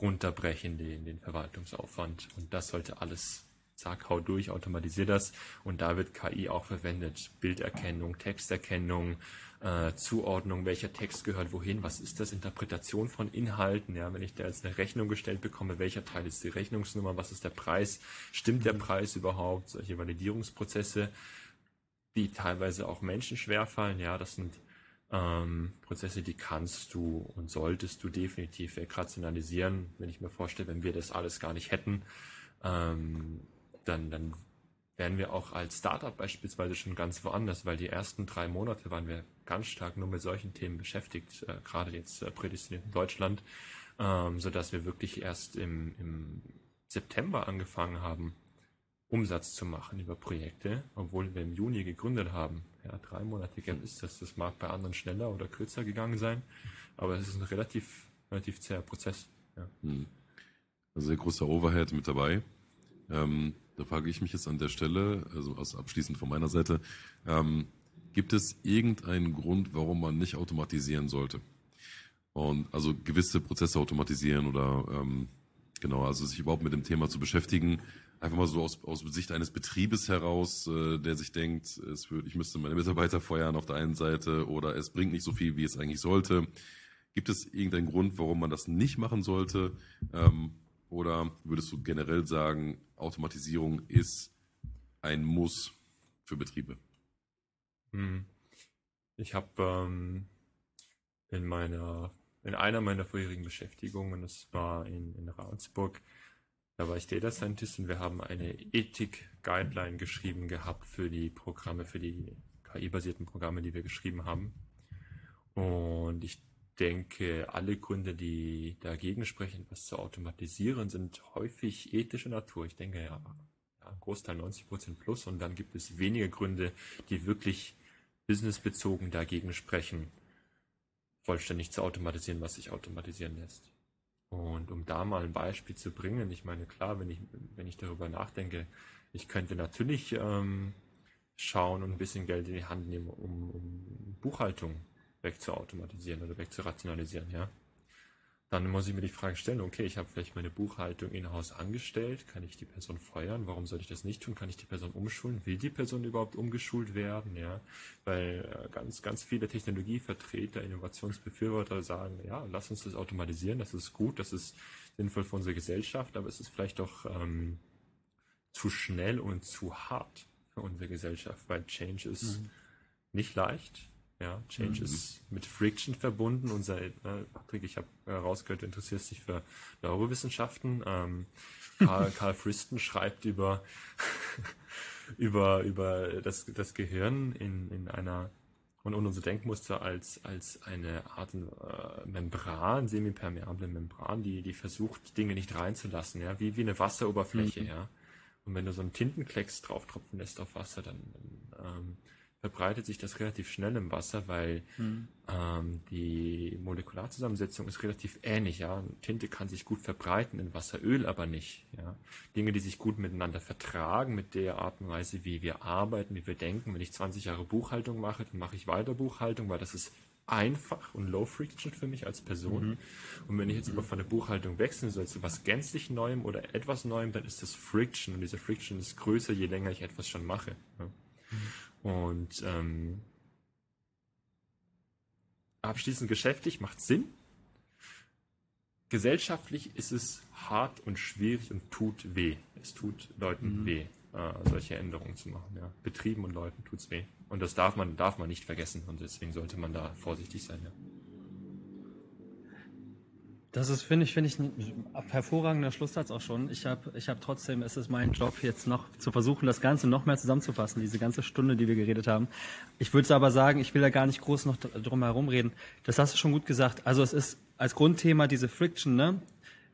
runterbrechen, den, den Verwaltungsaufwand. Und das sollte alles zack, hau durch, automatisiert das und da wird KI auch verwendet. Bilderkennung, Texterkennung, äh, Zuordnung, welcher Text gehört wohin, was ist das, Interpretation von Inhalten, ja, wenn ich da jetzt eine Rechnung gestellt bekomme, welcher Teil ist die Rechnungsnummer, was ist der Preis, stimmt der mhm. Preis überhaupt, solche Validierungsprozesse, die teilweise auch Menschen schwerfallen, ja, das sind ähm, Prozesse, die kannst du und solltest du definitiv wegrationalisieren. Wenn ich mir vorstelle, wenn wir das alles gar nicht hätten, ähm, dann, dann wären wir auch als Startup beispielsweise schon ganz woanders, weil die ersten drei Monate waren wir ganz stark nur mit solchen Themen beschäftigt, äh, gerade jetzt äh, prädestiniert in Deutschland, ähm, so dass wir wirklich erst im, im September angefangen haben, Umsatz zu machen über Projekte, obwohl wir im Juni gegründet haben. Ja, drei Monate gab ist das. Das mag bei anderen schneller oder kürzer gegangen sein, aber es ist ein relativ, relativ zäher Prozess. Ja.
Hm. Also sehr großer Overhead mit dabei. Ähm, da frage ich mich jetzt an der Stelle, also aus abschließend von meiner Seite, ähm, gibt es irgendeinen Grund, warum man nicht automatisieren sollte? Und also gewisse Prozesse automatisieren oder ähm, genau, also sich überhaupt mit dem Thema zu beschäftigen, einfach mal so aus, aus Sicht eines Betriebes heraus, äh, der sich denkt, es wird, ich müsste meine Mitarbeiter feuern auf der einen Seite oder es bringt nicht so viel, wie es eigentlich sollte. Gibt es irgendeinen Grund, warum man das nicht machen sollte? Ähm, oder würdest du generell sagen, Automatisierung ist ein Muss für Betriebe?
Hm. Ich habe ähm, in meiner in einer meiner vorherigen Beschäftigungen, das war in, in Ravensburg, da war ich Data Scientist und wir haben eine Ethik-Guideline geschrieben gehabt für die Programme, für die KI-basierten Programme, die wir geschrieben haben. Und ich denke, alle Gründe, die dagegen sprechen, was zu automatisieren, sind häufig ethische Natur. Ich denke ja, ja ein Großteil 90 Prozent plus und dann gibt es wenige Gründe, die wirklich businessbezogen dagegen sprechen, vollständig zu automatisieren, was sich automatisieren lässt. Und um da mal ein Beispiel zu bringen, ich meine, klar, wenn ich, wenn ich darüber nachdenke, ich könnte natürlich ähm, schauen und ein bisschen Geld in die Hand nehmen, um, um Buchhaltung wegzuautomatisieren oder wegzurationalisieren, ja. Dann muss ich mir die Frage stellen, okay, ich habe vielleicht meine Buchhaltung in-house angestellt, kann ich die Person feuern? Warum soll ich das nicht tun? Kann ich die Person umschulen? Will die Person überhaupt umgeschult werden? Ja, weil äh, ganz, ganz viele Technologievertreter, Innovationsbefürworter sagen, ja, lass uns das automatisieren, das ist gut, das ist sinnvoll für unsere Gesellschaft, aber es ist vielleicht auch ähm, zu schnell und zu hart für unsere Gesellschaft, weil Change ist mhm. nicht leicht ja, Change mhm. ist mit Friction verbunden. Unser äh, Patrick, ich habe herausgehört, du interessierst dich für Neurowissenschaften. Ähm, Karl, Karl Friston schreibt über über über das das Gehirn in in einer und, und unser Denkmuster als als eine Art äh, Membran, semipermeable Membran, die die versucht Dinge nicht reinzulassen, ja, wie wie eine Wasseroberfläche, mhm. ja. Und wenn du so einen Tintenklecks drauf tropfen lässt auf Wasser, dann, dann ähm, verbreitet sich das relativ schnell im Wasser, weil mhm. ähm, die Molekularzusammensetzung ist relativ ähnlich. Ja, Tinte kann sich gut verbreiten in Wasser, Öl aber nicht. Ja, Dinge, die sich gut miteinander vertragen, mit der Art und Weise, wie wir arbeiten, wie wir denken. Wenn ich 20 Jahre Buchhaltung mache, dann mache ich weiter Buchhaltung, weil das ist einfach und low friction für mich als Person. Mhm. Und wenn ich jetzt aber von der Buchhaltung wechseln soll zu was gänzlich Neuem oder etwas Neuem, dann ist das Friction und diese Friction ist größer, je länger ich etwas schon mache. Ja. Und ähm, abschließend geschäftlich macht Sinn. Gesellschaftlich ist es hart und schwierig und tut weh. Es tut Leuten mhm. weh, äh, solche Änderungen zu machen. Ja. Betrieben und Leuten tut es weh. Und das darf man, darf man nicht vergessen. Und deswegen sollte man da vorsichtig sein. Ja.
Das ist, finde ich, finde ich, ein hervorragender Schlusssatz auch schon. Ich habe ich hab trotzdem, es ist mein Job, jetzt noch zu versuchen, das Ganze noch mehr zusammenzufassen, diese ganze Stunde, die wir geredet haben. Ich würde aber sagen, ich will da gar nicht groß noch drum herum reden. Das hast du schon gut gesagt. Also es ist als Grundthema diese Friction, ne?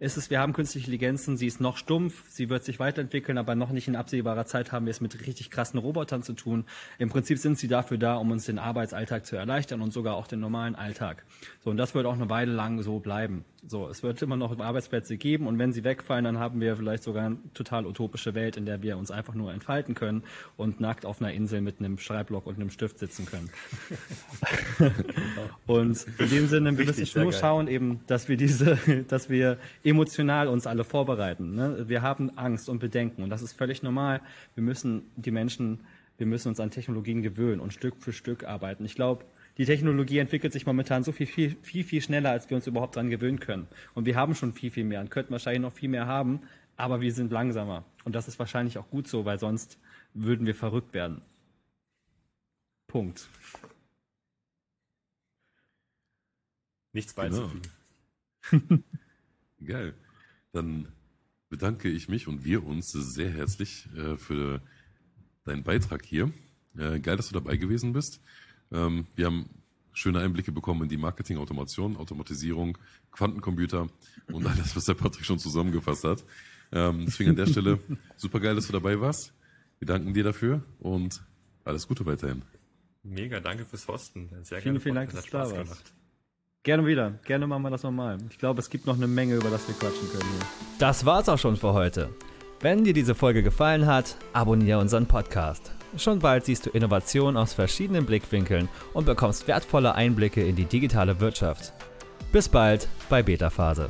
Ist es, wir haben künstliche Intelligenzen, sie ist noch stumpf, sie wird sich weiterentwickeln, aber noch nicht in absehbarer Zeit haben wir es mit richtig krassen Robotern zu tun. Im Prinzip sind sie dafür da, um uns den Arbeitsalltag zu erleichtern und sogar auch den normalen Alltag. So, und das wird auch eine Weile lang so bleiben. So, es wird immer noch Arbeitsplätze geben und wenn sie wegfallen, dann haben wir vielleicht sogar eine total utopische Welt, in der wir uns einfach nur entfalten können und nackt auf einer Insel mit einem Schreibblock und einem Stift sitzen können. und in dem Sinne, wir müssen nur schauen eben, dass wir diese, dass wir emotional uns alle vorbereiten. Ne? Wir haben Angst und Bedenken und das ist völlig normal. Wir müssen die Menschen, wir müssen uns an Technologien gewöhnen und Stück für Stück arbeiten. Ich glaube, die Technologie entwickelt sich momentan so viel, viel, viel, viel schneller, als wir uns überhaupt dran gewöhnen können. Und wir haben schon viel, viel mehr und könnten wahrscheinlich noch viel mehr haben, aber wir sind langsamer. Und das ist wahrscheinlich auch gut so, weil sonst würden wir verrückt werden. Punkt.
Nichts beizufügen.
Genau. Geil. Dann bedanke ich mich und wir uns sehr herzlich äh, für deinen Beitrag hier. Äh, geil, dass du dabei gewesen bist. Ähm, wir haben schöne Einblicke bekommen in die Marketing-Automation, Automatisierung, Quantencomputer und alles, was der Patrick schon zusammengefasst hat. Ähm, deswegen an der Stelle super geil, dass du dabei warst. Wir danken dir dafür und alles Gute weiterhin.
Mega, danke fürs Hosten.
Sehr vielen, vielen Dank, dass du da warst. Gerne wieder. Gerne machen wir das nochmal. Ich glaube, es gibt noch eine Menge, über das wir quatschen können hier.
Das war's auch schon für heute. Wenn dir diese Folge gefallen hat, abonniere unseren Podcast. Schon bald siehst du Innovationen aus verschiedenen Blickwinkeln und bekommst wertvolle Einblicke in die digitale Wirtschaft. Bis bald bei Beta Phase.